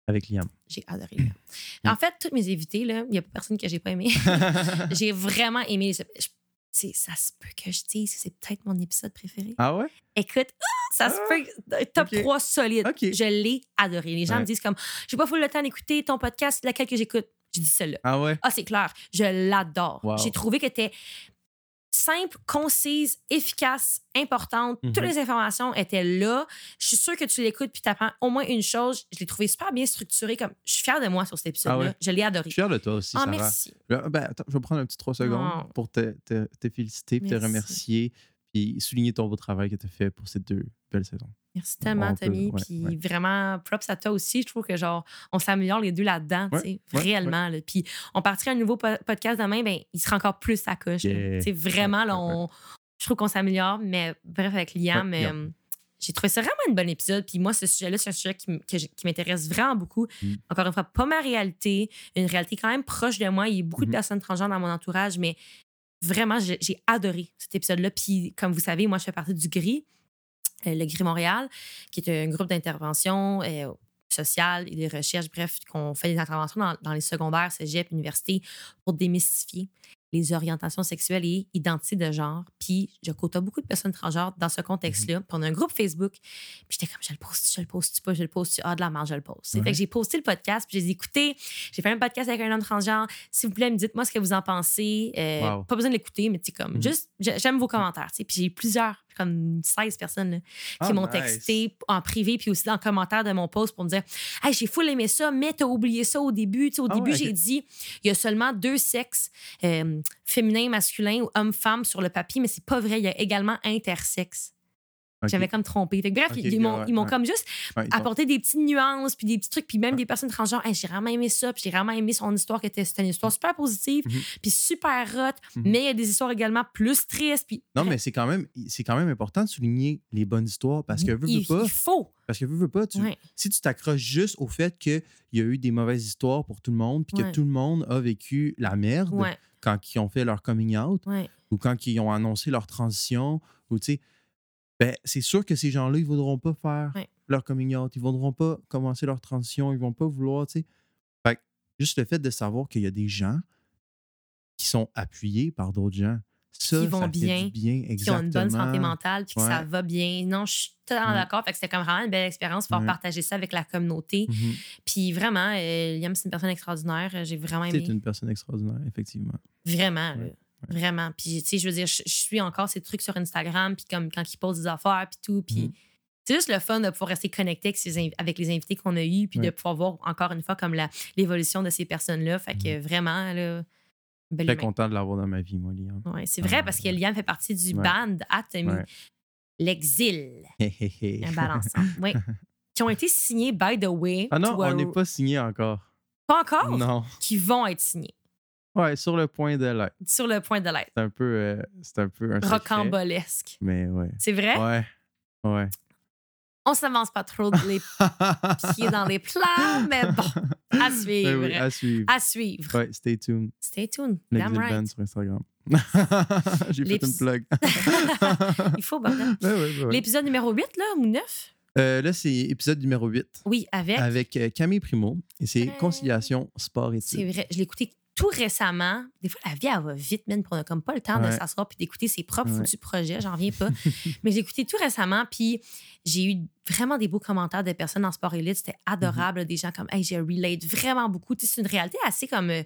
avec Liam. j'ai adoré. [clears throat] En fait, tous mes invités, là, il n'y a pas personne que j'ai pas aimé. [laughs] j'ai vraiment aimé les. je- c'est- ça se peut que je dise que c'est peut-être mon épisode préféré. ah ouais? Écoute, ah, ça se Ah! peut. que- Top Ok. 3 solide. Je l'ai adoré. Les gens Ouais. me disent comme J'ai pas full le temps d'écouter ton podcast, laquelle que j'écoute. Je dis celle-là. Ah ouais? Ah, c'est clair. Je l'adore. Wow. J'ai trouvé qu'elle était simple, concise, efficace, importante. Mhm. Toutes les informations étaient là. Je suis sûre que tu l'écoutes puis tu apprends au moins une chose. Je l'ai trouvé super bien structuré. Comme, je suis fière de moi sur cet épisode-là. Ah ouais? Je l'ai Je adoré. suis fier de toi aussi, Ah, Sarah. merci. Ben, attends, je vais prendre un petit trois secondes pour te, te- te féliciter, te Merci. remercier, puis souligner ton beau travail que tu as fait pour ces deux belles saisons. Merci tellement, Tommy. puis ouais. vraiment, props à toi aussi. Je trouve que genre, on s'améliore les deux là-dedans, Ouais, tu sais, ouais, réellement. là. Puis on partirait un nouveau po- podcast demain, ben, il sera encore plus à coche. Yeah. Tu sais, vraiment, là, on, je trouve qu'on s'améliore. Mais bref, avec Liam, euh, j'ai trouvé ça vraiment un bon épisode. Puis moi, ce sujet-là, c'est un sujet qui, m'intéresse vraiment beaucoup. Mm. Encore une fois, pas ma réalité, une réalité quand même proche de moi. Il y a beaucoup de Mhm. personnes transgenres dans mon entourage, mais vraiment, j'ai adoré cet épisode-là. Puis comme vous savez, moi, je fais partie du GRI, euh, le GRI Montréal, qui est un groupe d'intervention euh, sociale et de recherche, bref, qu'on fait des interventions dans, dans les secondaires, cégep, université, pour démystifier les orientations sexuelles et identités de genre. Puis je côtoie beaucoup de personnes transgenres dans ce contexte-là. Puis on a un groupe Facebook. Puis j'étais comme, je le poste, je le poste pas, je le poste, ah, de la marge, je le poste. C'est Ouais. Fait que j'ai posté le podcast, puis j'ai dit, écoutez, j'ai fait un podcast avec un homme transgenre. S'il vous plaît, me dites-moi ce que vous en pensez. Euh, Wow. Pas besoin de l'écouter, mais tu sais, comme, Mhm. juste, j'ai- j'aime vos commentaires. tu sais. Puis j'ai eu plusieurs, comme 16 personnes là, qui Ah, m'ont nice. texté en privé, puis aussi dans le commentaire de mon post pour me dire Hey, j'ai full aimé ça, mais t'as oublié ça au début. Tu sais, au Ah début, j'ai dit il y a seulement deux sexes, euh, féminin, masculin ou homme-femme sur le papier, mais c'est pas vrai. Il y a également intersexe. J'avais comme trompé. Fait que bref, ils m'ont ouais, ouais. comme juste Ouais, apporté des petites nuances, puis des petits trucs, puis même des personnes transgenres. Hey, j'ai vraiment aimé ça, puis j'ai vraiment aimé son histoire, qui était c'était une histoire super positive, Mhm. puis super hot, Mhm. mais il y a des histoires également plus tristes, puis Non, mais c'est quand même c'est quand même important de souligner les bonnes histoires parce que veux, veux il, pas, il faut. parce que veux, veux pas, tu- si tu t'accroches juste au fait qu'il y a eu des mauvaises histoires pour tout le monde, puis que tout le monde a vécu la merde quand ils ont fait leur coming out ou quand ils ont annoncé leur transition, ou tu sais, ben, c'est sûr que ces gens-là, ils ne voudront pas faire Ouais. leur coming out, ils ne voudront pas commencer leur transition, ils vont pas vouloir, tu sais. Fait que juste le fait de savoir qu'il y a des gens qui sont appuyés par d'autres gens, ça, Qui vont ça fait bien, du bien, qui ont une bonne santé mentale, puis que ça va bien. Non, je suis totalement Ouais. d'accord. Fait que c'était comme vraiment une belle expérience, pouvoir Ouais. partager ça avec la communauté. Mhm. Puis vraiment, euh, Liam, c'est une personne extraordinaire. J'ai vraiment aimé. C'est une personne extraordinaire, effectivement. Vraiment, là. Ouais, Vraiment. Puis, tu sais, je veux dire, je, je suis encore ces trucs sur Instagram, puis comme quand ils posent des affaires, puis tout. Puis Mhm. c'est juste le fun de pouvoir rester connecté avec, les invités qu'on a eus, puis de pouvoir voir encore une fois comme la- l'évolution de ces personnes-là. Fait que vraiment, là, Très humain. content de l'avoir dans ma vie, moi, Liam. Ouais, c'est vrai Ah, parce que. Liam fait partie du band Atomy. L'Exil, un bal ensemble. Oui. [laughs] Qui ont été signés, by the way. Ah non, on n'est pas signé encore. Pas encore? Non. Qui vont être signés. Ouais, sur le point de l'être. Sur le point de l'être. C'est un peu, euh, c'est un peu un secret, Rocambolesque. Mais ouais. C'est vrai? Ouais. Ouais. On s'avance pas trop les [laughs] pieds dans les plats, mais bon, à suivre. Ben oui, à suivre. À suivre. Ouais, stay tuned. Stay tuned. Damn right. Band sur Instagram. [laughs] J'ai fait une plug. [laughs] Il faut, bordel. Ouais, ouais, ouais, ouais. L'épisode numéro 8, là, ou 9? Euh, là, c'est épisode numéro 8 Oui, avec. avec euh, Camille Primo et c'est conciliation sport C'est études. vrai. Je l'ai écouté tout récemment. Des fois, la vie, elle va vite, man, pour on n'a comme pas le temps de s'asseoir puis d'écouter ses propres Ouais. foutus projets. J'en reviens pas. [laughs] Mais j'ai écouté tout récemment, puis j'ai eu vraiment des beaux commentaires de personnes en sport élite. C'était adorable. Des gens comme, hey, j'ai relate vraiment beaucoup. C'est une réalité assez comme. euh,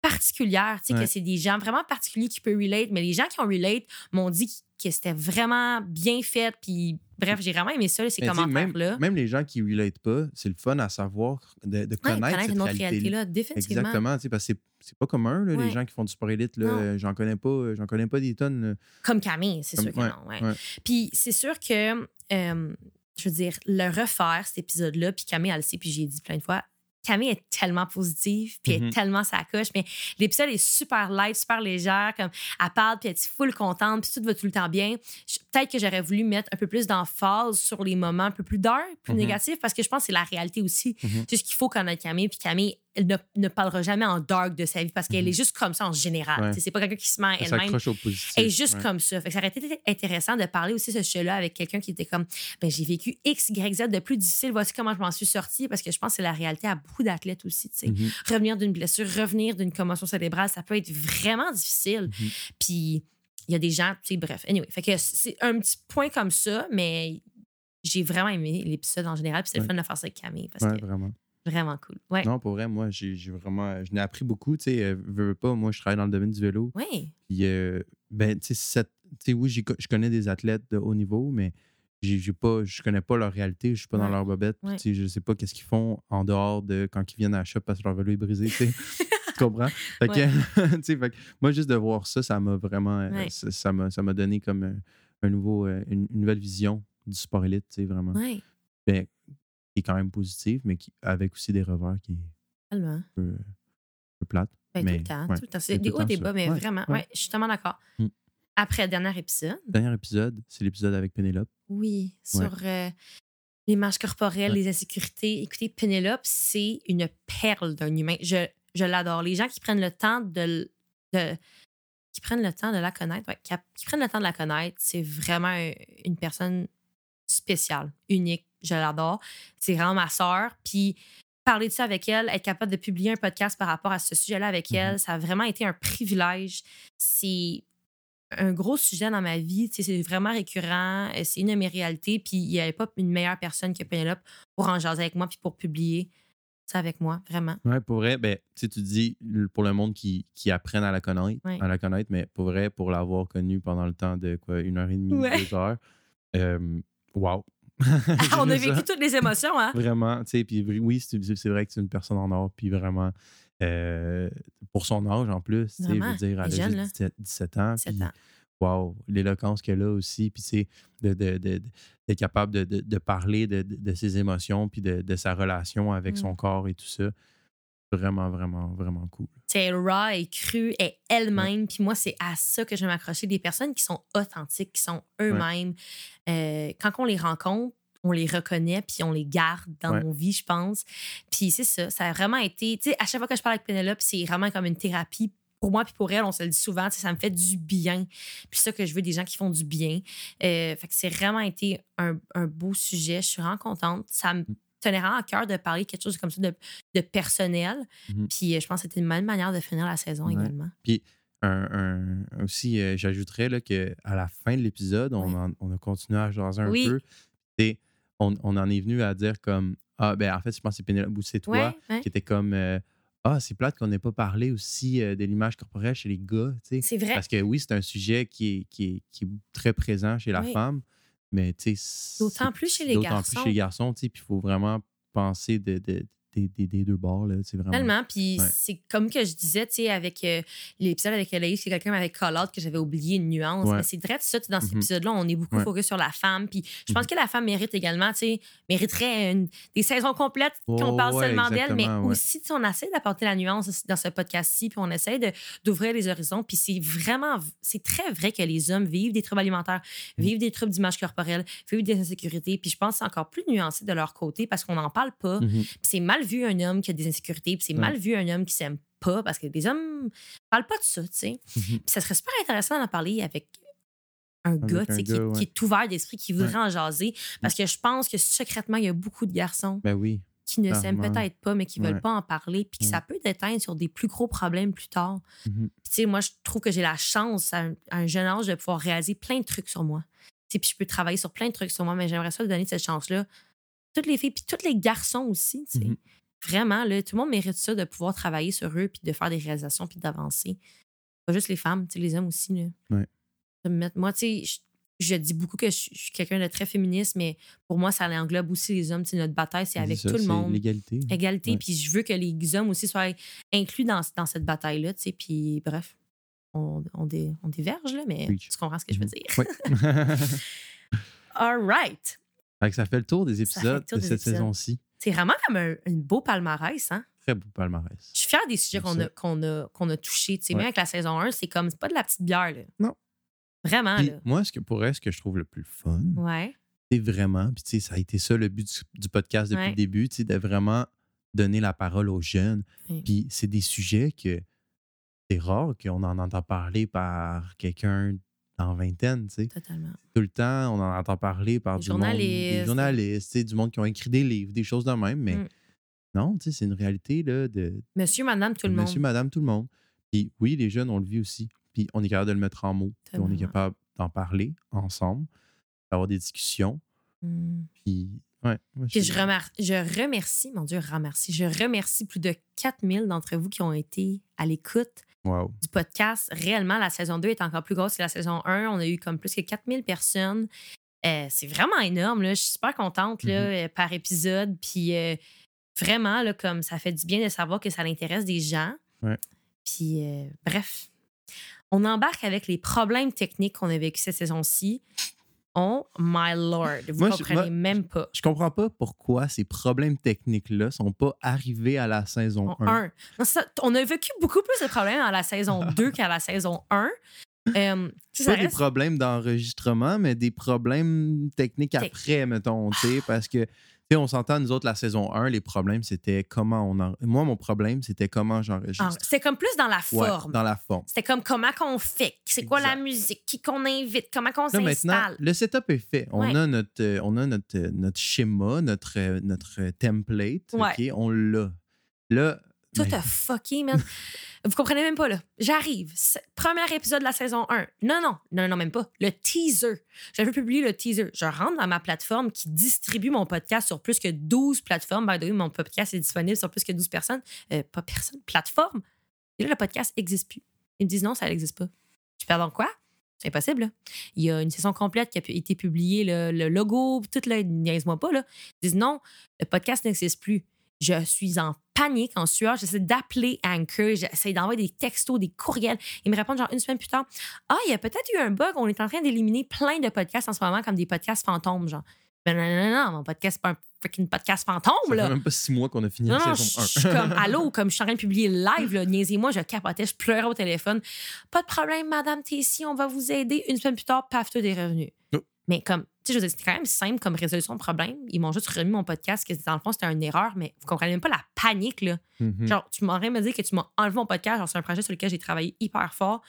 particulière, tu sais, Ouais. que c'est des gens vraiment particuliers qui peuvent relate, mais les gens qui ont relate m'ont dit que c'était vraiment bien fait, puis bref, j'ai vraiment aimé ça, ces sais, même, commentaires-là. même les gens qui ne relate pas, c'est le fun à savoir de, de Ouais, connaître, cette réalité-là. définitivement. Exactement, tu sais, parce que c'est- pas commun, là, Ouais. les gens qui font du sport élite. J'en connais pas, euh, j'en connais pas des tonnes. là. Comme Camille, c'est sûr que ouais, non. Puis c'est sûr que, euh, je veux dire, le refaire, cet épisode-là, puis Camille, elle le sait, puis j'ai dit plein de fois, Camille est tellement positive, puis elle est tellement sa coche, mais l'épisode est super light, super légère, comme elle parle, puis elle est full contente, puis tout va tout le temps bien. Peut-être que j'aurais voulu mettre un peu plus d'emphase sur les moments un peu plus dark, plus Mhm. négatifs, parce que je pense que c'est la réalité aussi. Mhm. C'est juste qu'il faut connaître Camille, puis Camille, elle ne, ne parlera jamais en dark de sa vie, parce qu'elle Mhm. est juste comme ça en général. Ouais. C'est pas quelqu'un qui se met Elle elle-même elle est juste ouais. comme ça. Fait que ça aurait été intéressant de parler aussi de ce sujet-là avec quelqu'un qui était comme ben j'ai vécu X, Y, Z de plus difficile, voici comment je m'en suis sortie parce que je pense que c'est la réalité à beaucoup d'athlètes aussi. Mhm. Revenir d'une blessure, revenir d'une commotion cérébrale, ça peut être vraiment difficile. Mhm. Puis il y a des gens, tu sais, bref. Anyway, fait que c'est un petit point comme ça, mais j'ai vraiment aimé l'épisode en général. Puis c'est le fun de faire ça avec Camille parce que vraiment. Vraiment cool. Ouais. Non, pour vrai, moi, j'ai vraiment. Je n'ai appris beaucoup. Tu sais, euh, veux, veux pas, moi, je travaille dans le domaine du vélo. Oui. Puis, euh, ben, tu sais, oui, je connais des athlètes de haut niveau, mais j'ai pas, je connais pas leur réalité, je suis pas dans leur bobette. Ouais. tu sais, Je sais pas qu'est-ce qu'ils font en dehors de quand ils viennent à la shop parce que leur vélo est brisé. tu sais. [laughs] tu comprends? Fait que, [laughs] tu sais, fait que moi, juste de voir ça, ça m'a vraiment. euh, ça m'a ça m'a donné comme un, un nouveau, une, une nouvelle vision du sport élite, tu sais, vraiment. Oui. Ben, qui est quand même positive, mais qui, avec aussi des revers qui est un peu, un peu plate. Ben, Mais, tout le temps. ouais, tout le temps. c'est des hauts des bas, mais Ouais, vraiment, ouais. je suis tellement d'accord. Mm. Après le dernier épisode, Dernier épisode, c'est l'épisode avec Pénélope. Oui, sur euh, l'image corporelle, Ouais. les insécurités. Écoutez, Penelope, c'est une perle d'un humain. Je, je l'adore. Les gens qui prennent le temps de, qui prennent le temps de la connaître, ouais, qui, a- qui prennent le temps de la connaître, c'est vraiment un- une personne spéciale, unique. Je l'adore. C'est vraiment ma sœur. Puis parler de ça avec elle, être capable de publier un podcast par rapport à ce sujet-là avec Mhm. elle, ça a vraiment été un privilège. C'est un gros sujet dans ma vie. C'est vraiment récurrent. euh, C'est une de mes réalités. Puis il n'y avait pas une meilleure personne que Penelope pour en jaser avec moi puis pour publier ça avec moi, vraiment. Ouais, pour vrai, ben, tu sais, tu dis pour le monde qui, qui apprennent à la connaître, Ouais. à la connaître, mais pour vrai, pour l'avoir connue pendant le temps de quoi, une heure et demie, Ouais. deux heures, [laughs] euh, wow. [laughs] Ah, on a vécu toutes les émotions, hein? Vraiment, tu sais, puis oui, c'est vrai que c'est une personne en or, puis vraiment, euh, pour son âge en plus, tu sais, je veux dire, elle a elle est jeune, là. juste 17, 17 ans, 17 puis ans. wow, l'éloquence qu'elle a aussi, puis c'est de, de, de- de- d'être capable de, de- de parler de, de- de ses émotions, puis de, de sa relation avec Mm. son corps et tout ça. Vraiment, vraiment, vraiment cool. C'est raw et cru et elle-même. Puis moi, c'est à ça que je vais m'accrocher. Des personnes qui sont authentiques, qui sont eux-mêmes. Euh, quand on les rencontre, on les reconnaît puis on les garde dans Ouais. nos vies, je pense. Puis c'est ça. Ça a vraiment été. Tu sais, à chaque fois que je parle avec Penelope, c'est vraiment comme une thérapie. Pour moi puis pour elle, on se le dit souvent, ça me fait du bien. Puis ça que je veux, des gens qui font du bien. Euh, fait que c'est vraiment été un, un beau sujet. Je suis vraiment contente. Ça me vraiment à cœur de parler de quelque chose comme ça de, de personnel. Mhm. Puis euh, je pense que c'était une bonne manière de finir la saison Ouais. également. Un, un- aussi, euh, j'ajouterais là, qu'à la fin de l'épisode, on, a continué à jaser un Oui. peu. Et on, on en est venu à dire comme Ah, ben en fait, je pense que c'est Pénélope ou c'est toi qui était comme euh, Ah, c'est plate qu'on n'ait pas parlé aussi euh, de l'image corporelle chez les gars. C'est vrai. Parce que oui, c'est un sujet qui est, qui est, qui est très présent chez la femme, mais tu sais. D'autant plus chez les D'autant garçons. plus chez les garçons, tu sais. Puis il faut vraiment penser de, de- des, des- des deux bords. Là, c'est vraiment. Tellement. Puis Ouais. c'est comme que je disais, tu sais, avec euh, l'épisode avec Elaïs, que quelqu'un m'avait call out que j'avais oublié une nuance. Ouais. Mais c'est vrai, ça, dans cet Mhm. épisode-là, on est beaucoup Ouais. focus sur la femme. Puis je pense Mhm. que la femme mérite également, tu sais, mériterait une- des saisons complètes qu'on Oh, parle ouais, seulement d'elle, mais aussi, on essaie d'apporter la nuance dans ce podcast-ci, puis on essaie d'ouvrir les horizons. Puis c'est vraiment, c'est très vrai que les hommes vivent des troubles alimentaires, Mhm. vivent des troubles d'image corporelle, vivent des insécurités. Puis je pense que c'est encore plus nuancé de leur côté parce qu'on n'en parle pas. Puis c'est mal vu un homme qui a des insécurités, puis c'est Ouais. mal vu un homme qui s'aime pas parce que les hommes parlent pas de ça, tu sais. Mhm. Puis ça serait super intéressant d'en parler avec un Avec gars, un qui, gars, ouais. qui est ouvert d'esprit, qui voudrait Ouais. en jaser. Parce que je pense que secrètement, il y a beaucoup de garçons Ben oui. qui ne s'aiment peut-être pas, mais qui veulent pas en parler, puis que ça peut déteindre sur des plus gros problèmes plus tard. Mhm. Tu sais, moi, je trouve que j'ai la chance à un, à un jeune âge de pouvoir réaliser plein de trucs sur moi. Tu sais, puis je peux travailler sur plein de trucs sur moi, mais j'aimerais ça donner cette chance-là. Toutes les filles, puis tous les garçons aussi, tu sais. Mhm. Vraiment, là, tout le monde mérite ça, de pouvoir travailler sur eux, puis de faire des réalisations, puis d'avancer. Pas juste les femmes, tu sais, les hommes aussi, là. Ouais. Moi, tu sais, je, je dis beaucoup que je, suis- je suis quelqu'un de très féministe, mais pour moi, ça englobe aussi les hommes. Tu sais, notre bataille, c'est avec ça, tout le monde L'égalité. égalité. Ouais. Puis je veux que les hommes aussi soient inclus dans, dans cette bataille-là, tu sais. Puis bref, on, on, dé- on diverge, là, mais tu comprends ce que je veux Mhm. dire. Ouais. [laughs] All right. Fait que ça fait le tour des épisodes tour de des cette saison-ci. C'est vraiment comme un, un beau palmarès, hein? Très beau palmarès. Je suis fière des sujets qu'on a, qu'on a, a touchés. Tu sais, Ouais. même avec la saison 1, c'est comme, c'est pas de la petite bière, là. Non. Vraiment, Puis là. moi, ce que pour elle, ce que je trouve le plus fun, Ouais. c'est vraiment, puis tu sais, ça a été ça le but du, du podcast depuis Ouais. le début, tu sais, de vraiment donner la parole aux jeunes. Puis c'est des sujets que c'est rare qu'on en entend parler par quelqu'un en vingtaine, tu sais. Totalement. Tout le temps, on en entend parler par Des du monde, des journalistes. journalistes, du monde qui ont écrit des livres, des choses de même, mais Mm. non, tu sais, c'est une réalité là, de, Monsieur, madame, tout le monde. monsieur, madame, tout le monde. Puis oui, les jeunes, on le vit aussi. Puis on est capable de le mettre en mots. Puis on est capable d'en parler ensemble, d'avoir des discussions. Mm. Puis, ouais. moi, Puis c'est- je, remar- je remercie, mon Dieu, remercie, je remercie plus de 4000 d'entre vous qui ont été à l'écoute Wow. du podcast. Réellement, la saison 2 est encore plus grosse que la saison 1. On a eu comme plus que 4000 personnes. Euh, c'est vraiment énorme. Là. Je suis super contente là, Mhm. euh, par épisode. Puis euh, vraiment, là, comme ça fait du bien de savoir que ça intéresse des gens. Ouais. Puis euh, bref, on embarque avec les problèmes techniques qu'on a vécu cette saison-ci. Oh my lord, vous Moi, je- comprenez moi, même pas. Je comprends pas pourquoi ces problèmes techniques-là sont pas arrivés à la saison 1. Un. Non, c'est ça. on a vécu beaucoup plus de problèmes à la saison [laughs] 2 qu'à la saison 1. Euh, tu sais, ça Pas des problèmes d'enregistrement, mais des problèmes techniques Tec- après, mettons, parce que, sais, on s'entend, nous autres, la saison 1, les problèmes, c'était comment on en... Moi, mon problème, c'était comment j'enregistre. Ah, C'était comme plus dans la Ouais, forme. dans la forme. C'était comme comment qu'on fait, c'est quoi la musique, qui qu'on invite, comment qu'on maintenant, s'installe. le setup est fait. On Ouais. a notre, euh, on a notre, euh, notre schéma, notre, euh, notre template. Ouais. OK? On l'a. Là, Tout a fucké, man. [laughs] Vous comprenez même pas, là. J'arrive. Premier épisode de la saison 1. Non, non, non, non, même pas. Le teaser. J'avais publié le teaser. Je rentre dans ma plateforme qui distribue mon podcast sur plus que 12 plateformes. By the way, mon podcast est disponible sur plus que 12 personnes. Euh, pas personnes, plateformes. Et là, le podcast n'existe plus. Ils me disent non, ça n'existe pas. Je perds donc quoi? C'est impossible. là. Il y a une saison complète qui a été publiée, le, le logo, tout là, niaise-moi pas. Là. Ils disent non, le podcast n'existe plus. Je suis en panique, en sueur. J'essaie d'appeler Anchor. J'essaie d'envoyer des textos, des courriels. Ils me répondent genre une semaine plus tard. Ah, il y a peut-être eu un bug. On est en train d'éliminer plein de podcasts en ce moment, comme des podcasts fantômes, genre. Mais non, non, non, non, mon podcast, c'est pas un freaking podcast fantôme, ça là. fait même pas six mois qu'on a fini Non, la saison 1. je suis comme, [laughs] allô, comme je suis en train de publier live, là, niaisez-moi, je capotais, je pleurais au téléphone. Pas de problème, Madame Tessy, on va vous aider. Une semaine plus tard, paf, tout est revenu. Mais comme, tu sais, je veux dire, c'était quand même simple comme résolution de problème. Ils m'ont juste remis mon podcast, que dans le fond, c'était une erreur, mais vous comprenez même pas la panique, là. Mhm. Genre, tu m'aurais me dire que tu m'as enlevé mon podcast, genre, c'est un projet sur lequel j'ai travaillé hyper fort.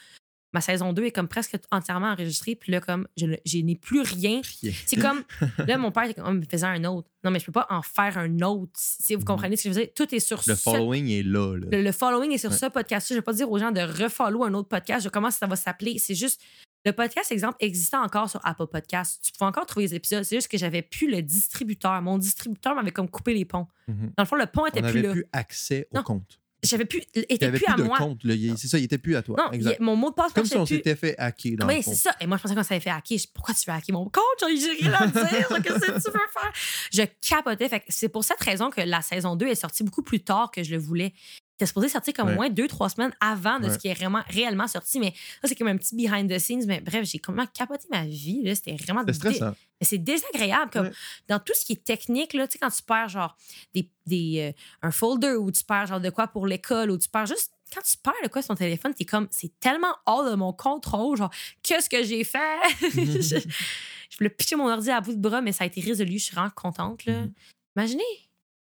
Ma saison 2 est comme presque entièrement enregistrée, puis là, comme, je, n'ai plus rien Rien. c'est comme, [laughs] là, mon père, il Oh, mais faisait un autre. Non, mais je peux pas en faire un autre. Si vous Mhm. comprenez ce que je veux dire, tout est sur Le ce- following est là. là. le, le following est sur Ouais. ce podcast-là. Je vais pas dire aux gens de refollow un autre podcast. Je comment ça va s'appeler. C'est juste, le podcast, exemple, existait encore sur Apple Podcast. Tu pouvais encore trouver les épisodes. C'est juste que j'avais plus le distributeur. Mon distributeur m'avait comme coupé les ponts. Mhm. Dans le fond, le pont était On plus là. plus accès au compte. j'avais plus, était plus, plus à de moi. compte. C'est ça, il était plus à toi. Non, exact. il- mon mot de passe Comme si on plus. s'était fait hacker dans Oui, le fond. c'est ça. Et moi, je pensais qu'on s'avait fait hacker. Je- Pourquoi tu veux hacker mon compte? J'ai rien à dire. [laughs] Qu'est-ce que tu veux faire? Je capotais. C'est pour cette raison que la saison 2 est sortie beaucoup plus tard que je le voulais. C'était supposé sortir comme Ouais. au moins deux, trois semaines avant de Ouais. ce qui est vraiment, réellement sorti. Mais ça, c'est comme un petit behind the scenes. Mais bref, j'ai complètement capoté ma vie. là. C'était vraiment stressant. mais c'est désagréable. Comme Ouais. dans tout ce qui est technique, là, tu sais, quand tu perds genre des, des, euh, un folder ou tu perds genre de quoi pour l'école ou tu perds juste. Quand tu perds de quoi sur ton téléphone, t'es comme, c'est tellement hors de mon contrôle. Genre, qu'est-ce que j'ai fait? je, [laughs] je voulais pitcher mon ordi à bout de bras, mais ça a été résolu. Je suis vraiment contente. Là. Mhm. Imaginez,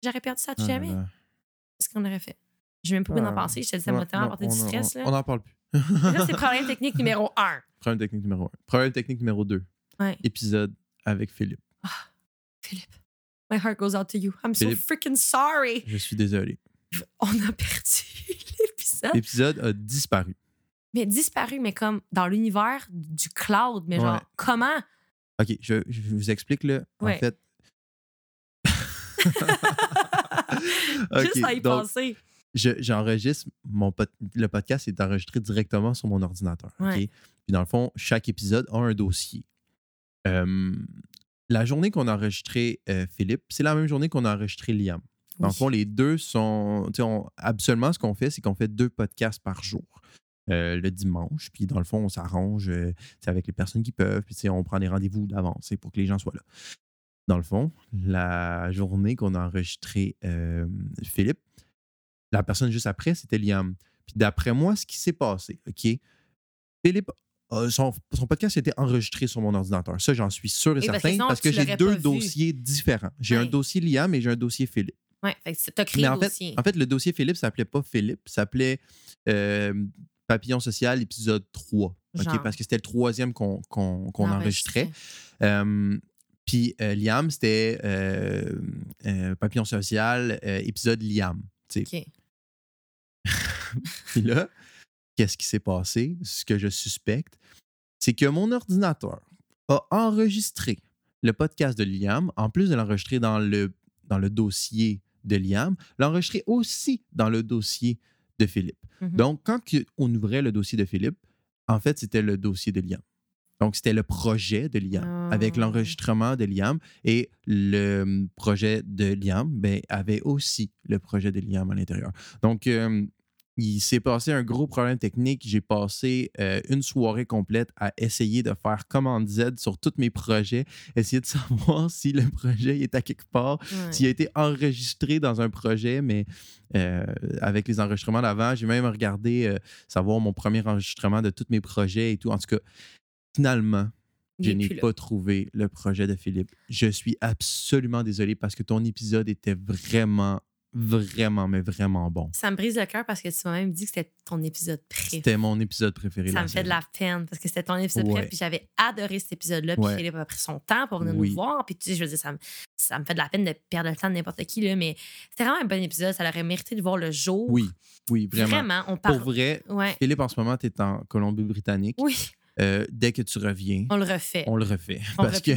j'aurais perdu ça tout Ah jamais. Qu'est-ce qu'on aurait fait? Je même pas Ah. penser. Je te dis, ça m'a tellement apporté du on en- stress. On n'en parle plus. Là, c'est problème technique numéro [laughs] un. Problème technique numéro un. Problème technique numéro deux. Ouais. Épisode avec Philippe. Philippe, my heart goes out to you. I'm so freaking sorry. Je suis désolé. On a perdu [laughs] l'épisode. L'épisode a disparu. Mais disparu, mais comme dans l'univers du cloud. Mais genre, comment? OK, je, je vous explique là. Ouais. En fait. [laughs] Juste à y donc, penser. Je- j'enregistre mon pod- le podcast est enregistré directement sur mon ordinateur. Puis dans le fond, chaque épisode a un dossier. Euh, la journée qu'on a enregistré euh, Philippe, c'est la même journée qu'on a enregistré Liam. Dans le fond, les deux sont. tu sais, on- Absolument, ce qu'on fait, c'est qu'on fait deux podcasts par jour. euh, le dimanche. Puis dans le fond, on s'arrange euh, avec les personnes qui peuvent. Puis tu sais, on prend des rendez-vous d'avance pour que les gens soient là. Dans le fond, la journée qu'on a enregistré euh, Philippe, la personne juste après, c'était Liam. Puis d'après moi, ce qui s'est passé, OK? Philippe, euh, son, son podcast a été enregistré sur mon ordinateur. Ça, j'en suis sûr et Oui, parce que certain sinon, parce que tu j'ai l'aurais deux dossiers différents. J'ai un dossier Liam et j'ai un dossier Philippe. Fait que t'as créé Mais le en fait, dossier. en fait, le dossier Philippe s'appelait pas Philippe, s'appelait euh, Papillon social, épisode 3. OK? Genre. Parce que c'était le troisième qu'on enregistrait. Euh, Puis euh, Liam, c'était Papillon social, épisode Liam. tu sais. OK. [laughs] Puis là, qu'est-ce qui s'est passé? Ce que je suspecte, c'est que mon ordinateur a enregistré le podcast de Liam, en plus de l'enregistrer dans le, dans le dossier de Liam, l'a enregistré aussi dans le dossier de Philippe. Mhm. Donc, quand on ouvrait le dossier de Philippe, en fait, c'était le dossier de Liam. Donc, c'était le projet de Liam, Ah. avec l'enregistrement de Liam. Et le hum, projet de Liam ben, avait aussi le projet de Liam à l'intérieur. Donc, euh, il s'est passé un gros problème technique. J'ai passé euh, une soirée complète à essayer de faire commande Z sur tous mes projets, essayer de [laughs] savoir si le projet est à quelque part, Ouais. s'il a été enregistré dans un projet, mais euh, avec les enregistrements d'avant, j'ai même regardé euh, savoir mon premier enregistrement de tous mes projets et tout. En tout cas, finalement, je n'ai pas trouvé le projet de Philippe. Je suis absolument désolé parce que ton épisode était vraiment, vraiment, mais vraiment bon. Ça me brise le cœur parce que tu m'as même dit que c'était ton épisode préféré. C'était mon épisode préféré. Ça me fait de la peine parce que c'était ton épisode Ouais. préféré. Puis j'avais adoré cet épisode-là. Puis Ouais. Philippe a pris son temps pour venir Oui. nous voir. Puis tu sais, je veux dire, ça me, ça me fait de la peine de perdre le temps de n'importe qui. Là, mais c'était vraiment un bon épisode. Ça aurait mérité de voir le jour. Oui, oui, vraiment. Vraiment. on Pour parle. vrai, Ouais. Philippe, en ce moment, tu es en Colombie-Britannique. Oui, Euh, dès que tu reviens, on le refait. on le refait. On parce que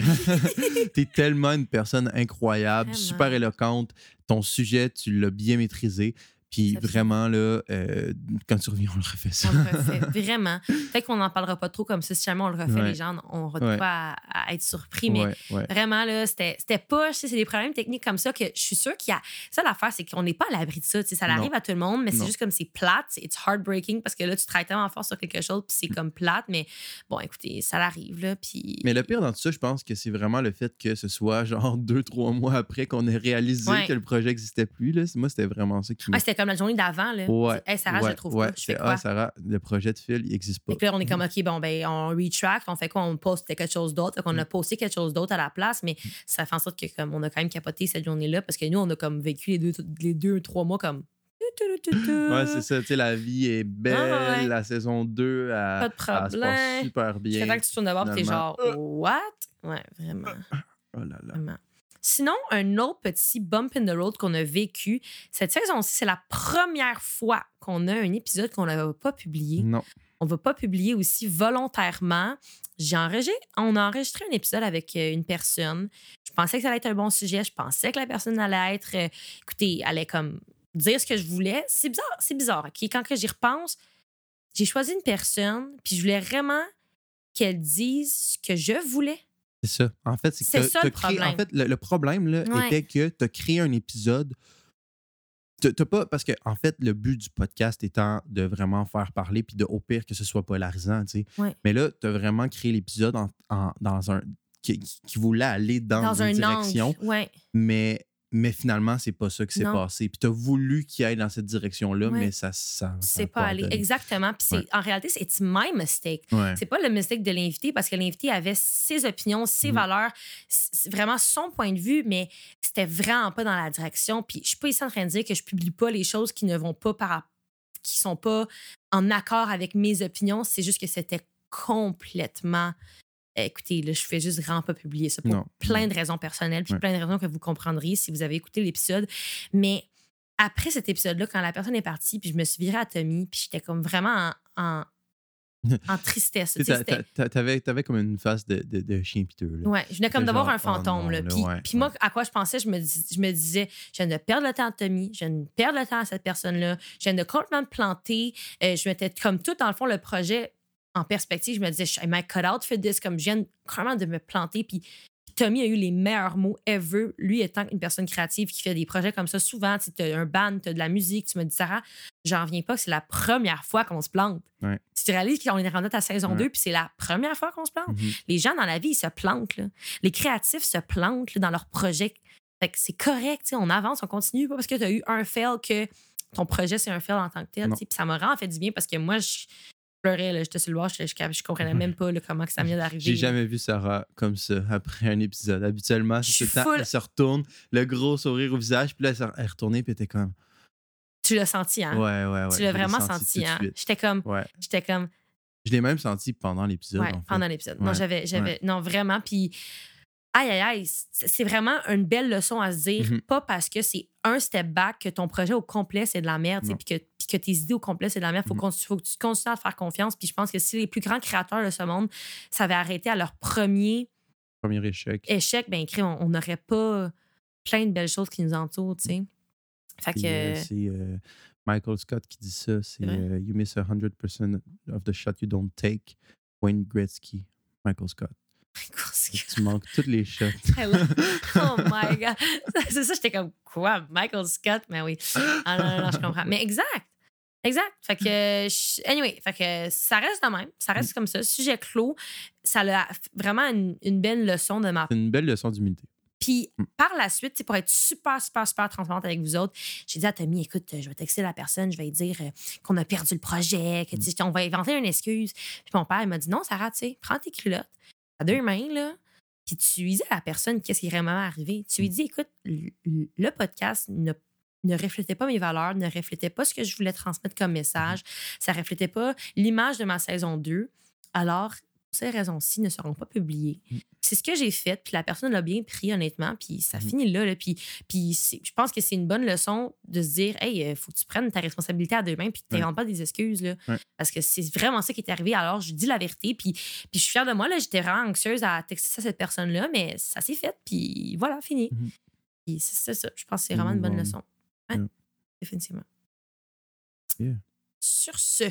tu [laughs] es tellement une personne incroyable, Vraiment. super éloquente. Ton sujet, tu l'as bien maîtrisé. Puis fait- vraiment, là, euh, quand tu reviens, on le refait ça. On le [laughs] refait. Vraiment. Peut-être qu'on n'en parlera pas trop comme ça. Si jamais on le refait, Ouais. les gens auront Ouais. pas à, à être surpris. Mais Ouais. Vraiment, là, c'était pas. C'est des problèmes techniques comme ça que je suis sûre qu'il y a. Ça, l'affaire, c'est qu'on n'est pas à l'abri de ça. tu sais, Ça Non. arrive à tout le monde, mais c'est juste comme c'est plate. c'est- It's heartbreaking parce que là, tu travailles tellement fort sur quelque chose, puis c'est comme plate. Mais bon, écoutez, ça l'arrive, là. Puis. Mais le pire dans tout ça, je pense que c'est vraiment le fait que ce soit genre [laughs] deux, trois mois après qu'on ait réalisé que le projet n'existait plus. Là. Moi, c'était vraiment ça qui comme la journée d'avant, là. Ouais, Hey, Sarah, je le trouve ouais, pas. Je fais c'est, quoi? Ah, Sarah, le projet de Phil, il n'existe pas. Fait que là, on est comme, OK, bon, ben, on retract, on fait quoi? On poste quelque chose d'autre. Fait qu'on Mm. a posté quelque chose d'autre à la place, mais ça fait en sorte que, comme, on a quand même capoté cette journée-là parce que nous, on a comme vécu les deux, les deux trois mois comme. Ouais, c'est ça. Tu sais, la vie est belle. Ah, ouais. La saison 2, elle, Pas de elle se passe problème. super bien. que tu tournes de bord, t'es finalement. genre, what? Ouais, vraiment. Oh là là. vraiment. Sinon, un autre petit bump in the road qu'on a vécu, cette saison-ci, c'est la première fois qu'on a un épisode qu'on n'avait pas publié. Non. On va pas publier aussi volontairement. J'ai enregistré, on a enregistré un épisode avec euh, une personne. Je pensais que ça allait être un bon sujet. Je pensais que la personne allait être, euh, écoutez, allait comme dire ce que je voulais. C'est bizarre, c'est bizarre. OK? Quand j'y repense, j'ai choisi une personne, puis je voulais vraiment qu'elle dise ce que je voulais. C'est ça. En fait, c'est que ça, le créé- problème. En fait, le, le problème là, Ouais. était que tu as créé un épisode. T'as pas. Parce que, en fait, le but du podcast étant de vraiment faire parler, puis de au pire que ce soit polarisant, tu sais. Ouais. Mais là, tu as vraiment créé l'épisode en, en- dans un. Qui, qui- qui voulait aller dans, Dans une un direction, angle. Ouais. mais, mais finalement, c'est pas ça qui s'est passé. Puis tu as voulu qu'il aille dans cette direction-là, Ouais. mais ça. ça, ça C'est pas allé. Exactement. Puis Ouais. en réalité, c'est it's my mistake. Ouais. C'est pas le mistake de l'invité parce que l'invité avait ses opinions, ses Mhm. valeurs, vraiment son point de vue, mais c'était vraiment pas dans la direction. Puis je suis pas ici en train de dire que je publie pas les choses qui ne vont pas par qui sont pas en accord avec mes opinions. C'est juste que c'était complètement. Écoutez, là, je fais juste vraiment pas publier ça pour Non. plein de raisons personnelles, puis Ouais. plein de raisons que vous comprendriez si vous avez écouté l'épisode. Mais après cet épisode-là, quand la personne est partie, puis je me suis virée à Tommy, puis j'étais comme vraiment en, en, [laughs] en tristesse. Tu t'avais comme une face de, de, de chien piteux. Là. Ouais, je venais comme d'avoir un fantôme. oh non, là. là, Puis, ouais, puis moi, à quoi je pensais, je me, dis- je me disais, je viens de perdre le temps à Tommy, je viens de perdre le temps à cette personne-là, je viens de complètement me planter. Euh, je mettais comme tout, dans le fond, le projet en perspective. Je me disais, I might cut out for this, comme je viens vraiment de me planter. Puis Tommy a eu les meilleurs mots ever, lui étant une personne créative qui fait des projets comme ça souvent. Tu as un band, tu as de la musique, tu me dis, Sarah, j'en reviens pas c'est la première fois qu'on se plante. Ouais. Tu réalises qu'on est rendu à ta saison Ouais. 2, puis c'est la première fois qu'on se plante. Mhm. Les gens dans la vie, ils se plantent. là. Les créatifs se plantent là, dans leurs projets. Fait que c'est correct, on avance, on continue. Pas parce que tu as eu un fail que ton projet, c'est un fail en tant que tel. Puis ça m'a vraiment fait du bien parce que moi, je pleurais, là, j'étais sur le bord, je, je, je comprenais même pas là, comment que ça vient d'arriver. J'ai jamais vu Sarah comme ça après un épisode. Habituellement, c'est tout le temps, elle se retourne, le gros sourire au visage, puis là, elle est retournée, puis elle était comme. Tu l'as senti, hein? Ouais, ouais, ouais. tu l'as vraiment senti hein? J'étais comme, Ouais. j'étais comme, Je l'ai même senti pendant l'épisode. Ouais, en fait. pendant l'épisode. Non, j'avais, j'avais, non, vraiment. Puis, aïe, aïe, aïe, c'est vraiment une belle leçon à se dire. Mhm. Pas parce que c'est un step back que ton projet au complet, c'est de la merde, puis que, tes idées au complet, c'est de la merde. Faut, Mhm. faut que tu continues à te faire confiance. Puis je pense que si les plus grands créateurs de ce monde s'avaient arrêté à leur premier Premier échec. échec, ben, on n'aurait pas plein de belles choses qui nous entourent, tu sais. Fait Puis, euh, c'est euh, Michael Scott qui dit ça. C'est euh, You miss 100% of the shot you don't take. Wayne Gretzky. Michael Scott. Tu manques toutes les shots. [laughs] oh my God. C'est ça, j'étais comme, quoi? Michael Scott? Mais oui. Ah non, non, non, je comprends. Mais exact. Exact. Fait que, je- anyway, fait que ça reste de même. Ça Mm. reste comme ça. Sujet clos. Ça a vraiment une, une belle leçon de ma une belle leçon d'humilité. Puis Mm. par la suite, pour être super, super, super transparente avec vous autres, j'ai dit à Tommy, écoute, je vais texter la personne, je vais lui dire euh, qu'on a perdu le projet, que sais, on va inventer une excuse. Puis mon père, il m'a dit, non, Sarah, tu sais, prends tes culottes, à deux mains, là, puis tu lui dis à la personne qu'est-ce qui est vraiment arrivé? Tu lui dis, écoute, le, le podcast ne ne reflétait pas mes valeurs, ne reflétait pas ce que je voulais transmettre comme message, ça reflétait pas l'image de ma saison 2. Alors, ces raisons-ci ne seront pas publiées. Mm. C'est ce que j'ai fait, puis la personne l'a bien pris, honnêtement, puis ça Mhm. finit là. là puis puis je pense que c'est une bonne leçon de se dire Hey, il faut que tu prennes ta responsabilité à deux mains, puis que tu pas des excuses. Là. Parce que c'est vraiment ça qui est arrivé. Alors, je dis la vérité, puis, puis je suis fière de moi. là J'étais vraiment anxieuse à texter ça à cette personne-là, mais ça s'est fait, puis voilà, fini. Mhm. Puis c'est ça. Je pense que c'est vraiment une bonne leçon. Ouais, Yeah. définitivement. Yeah. Sur ce,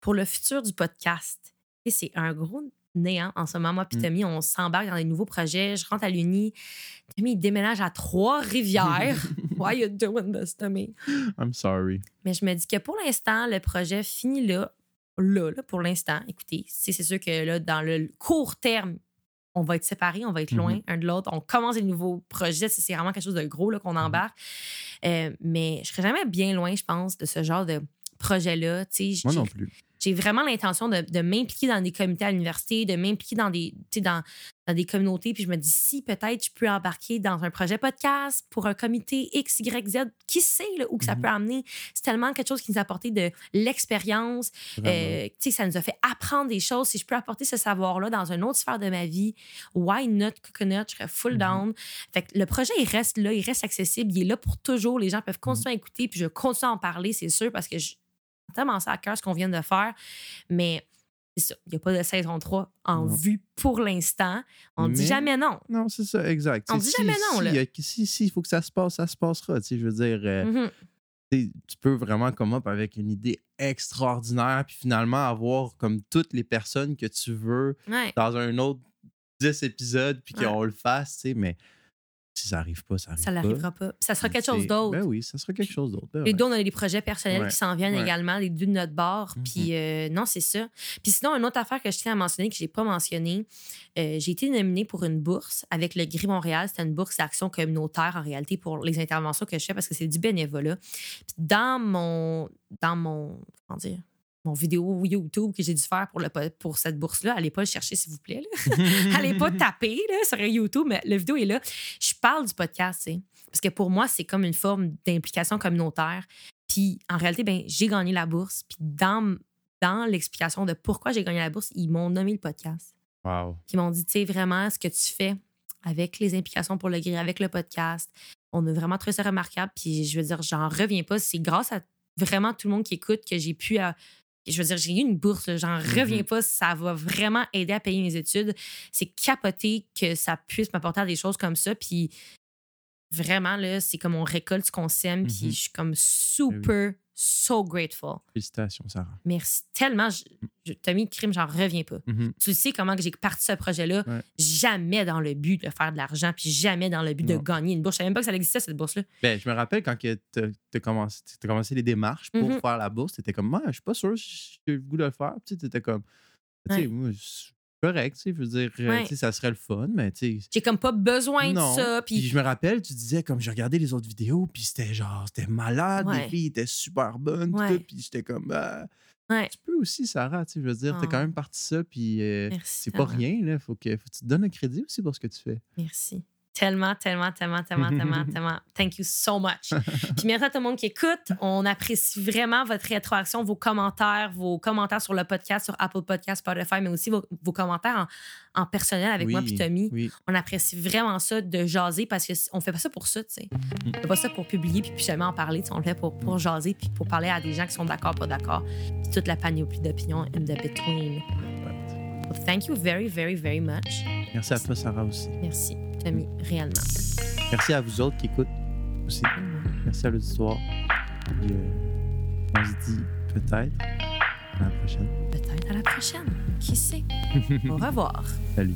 pour le futur du podcast, c'est un gros néant en ce moment. Moi, puis Mm. Tommy, on s'embarque dans des nouveaux projets. Je rentre à l'Uni. Tommy, il déménage à Trois-Rivières. [laughs] Why you doing this, Tommy? I'm sorry. Mais je me dis que pour l'instant, le projet finit là. Là, là, pour l'instant. Écoutez, c'est sûr que là, dans le court terme, on va être séparés, on va être loin Mhm. un de l'autre. On commence des nouveaux projets. C'est c'est vraiment quelque chose de gros qu'on Mhm. embarque. Euh, mais je serais jamais bien loin, je pense, de ce genre de projet-là. Moi non plus. J'ai vraiment l'intention de, de m'impliquer dans des comités à l'université, de m'impliquer dans des, dans, dans des communautés. Puis je me dis, si peut-être je peux embarquer dans un projet podcast pour un comité X, Y, Z, qui sait là, où que ça Mhm. peut amener? C'est tellement quelque chose qui nous a apporté de l'expérience. Euh, ça nous a fait apprendre des choses. Si je peux apporter ce savoir-là dans une autre sphère de ma vie, why not coconut? Je serais full Mhm. down. Fait que le projet, il reste là, il reste accessible, il est là pour toujours. Les gens peuvent continuer à écouter, puis je continue à en parler, c'est sûr, parce que je tellement ça à cœur ce qu'on vient de faire. Mais c'est ça. Il n'y a pas de saison 3 en Non. vue pour l'instant. On dit Mais- jamais non. Non, c'est ça, exact. On sais, dit si- jamais non, si, là. il a- Si, il faut que ça se passe, ça se passera. Tu sais, je veux dire, euh, Mhm. tu peux vraiment come up avec une idée extraordinaire, puis finalement avoir comme toutes les personnes que tu veux Ouais. dans un autre 10 épisodes, puis Ouais. qu'on le fasse, tu sais, mais si ça arrive pas, ça Ça n'arrivera pas. Ça sera quelque chose d'autre. Ben oui, ça sera quelque chose d'autre. ben Les deux, on a des projets personnels Ouais. qui s'en viennent Ouais. également, les deux de notre bord. Mhm. Puis euh, non, c'est ça. Puis sinon, une autre affaire que je tiens à mentionner, que je n'ai pas mentionné, euh, j'ai été nominée pour une bourse avec le Gris Montréal. C'était une bourse d'action communautaire en réalité pour les interventions que je fais parce que c'est du bénévolat. Puis dans mon, dans mon, comment dire, mon vidéo YouTube que j'ai dû faire pour, le, po- pour cette bourse-là, allez pas le chercher, s'il vous plaît. [laughs] Allez pas taper là, sur YouTube, mais la vidéo est là. Je parle du podcast, parce que pour moi, c'est comme une forme d'implication communautaire. Puis en réalité, ben, j'ai gagné la bourse. Puis dans, dans l'explication de pourquoi j'ai gagné la bourse, ils m'ont nommé le podcast. Wow. Puis ils m'ont dit, tu sais, vraiment, ce que tu fais avec les implications pour le gris, avec le podcast, on a vraiment trouvé ça remarquable. Puis je veux dire, j'en reviens pas. C'est grâce à vraiment tout le monde qui écoute que j'ai pu. euh, je veux dire, j'ai eu une bourse, j'en reviens pas. Ça va vraiment aider à payer mes études. C'est capoté que ça puisse m'apporter à des choses comme ça. Puis vraiment, là, c'est comme on récolte ce qu'on sème. Puis Mhm. je suis comme super, so grateful. Félicitations, Sarah. Merci tellement. Je, je, Tommy Crime, j'en reviens pas. Mhm. Tu sais comment que j'ai parti ce projet-là, Ouais. jamais dans le but de faire de l'argent, puis jamais dans le but de gagner une bourse. Je savais même pas que ça existait, cette bourse-là. Ben, je me rappelle quand tu as commencé, t'as commencé les démarches pour Mhm. faire la bourse, tu étais comme, moi, je suis pas sûr si j'ai le goût de le faire. Tu étais comme, tu sais, Ouais. moi, c'est correct, tu sais, je veux dire, euh, Ouais. tu sais, ça serait le fun, mais tu sais. J'ai comme pas besoin Non. de ça. Puis je me rappelle, tu disais, comme j'ai regardé les autres vidéos, puis c'était genre, c'était malade, Ouais. les filles étaient super bonnes, Ouais. tout, puis j'étais comme, ah, Ouais. tu peux aussi, Sarah, tu sais, je veux dire, t'as Oh. quand même parti ça, puis euh, Merci c'est pas rien, là, faut que, faut que tu te donnes un crédit aussi pour ce que tu fais. Merci. Tellement, tellement, tellement, tellement, tellement, [laughs] tellement. Thank you so much. Puis merci à tout le monde qui écoute. On apprécie vraiment votre rétroaction, vos commentaires, vos commentaires sur le podcast, sur Apple Podcast, Spotify, mais aussi vos, vos commentaires en, en personnel avec moi puis Tommy. Oui, On apprécie vraiment ça de jaser parce que c- on fait pas ça pour ça, tu sais. On fait pas ça pour publier puis, puis jamais en parler. On le fait pour, pour jaser puis pour parler à des gens qui sont d'accord, pas d'accord. Puis toute la panoplie d'opinions in the between. Well, thank you very, very, very much. merci à toi, Sarah, aussi. Merci, Merci à vous autres qui écoutent aussi. Merci à l'auditoire. Puis, euh, on se dit peut-être à la prochaine. Peut-être à la prochaine. Qui sait? [laughs] Au revoir. Salut.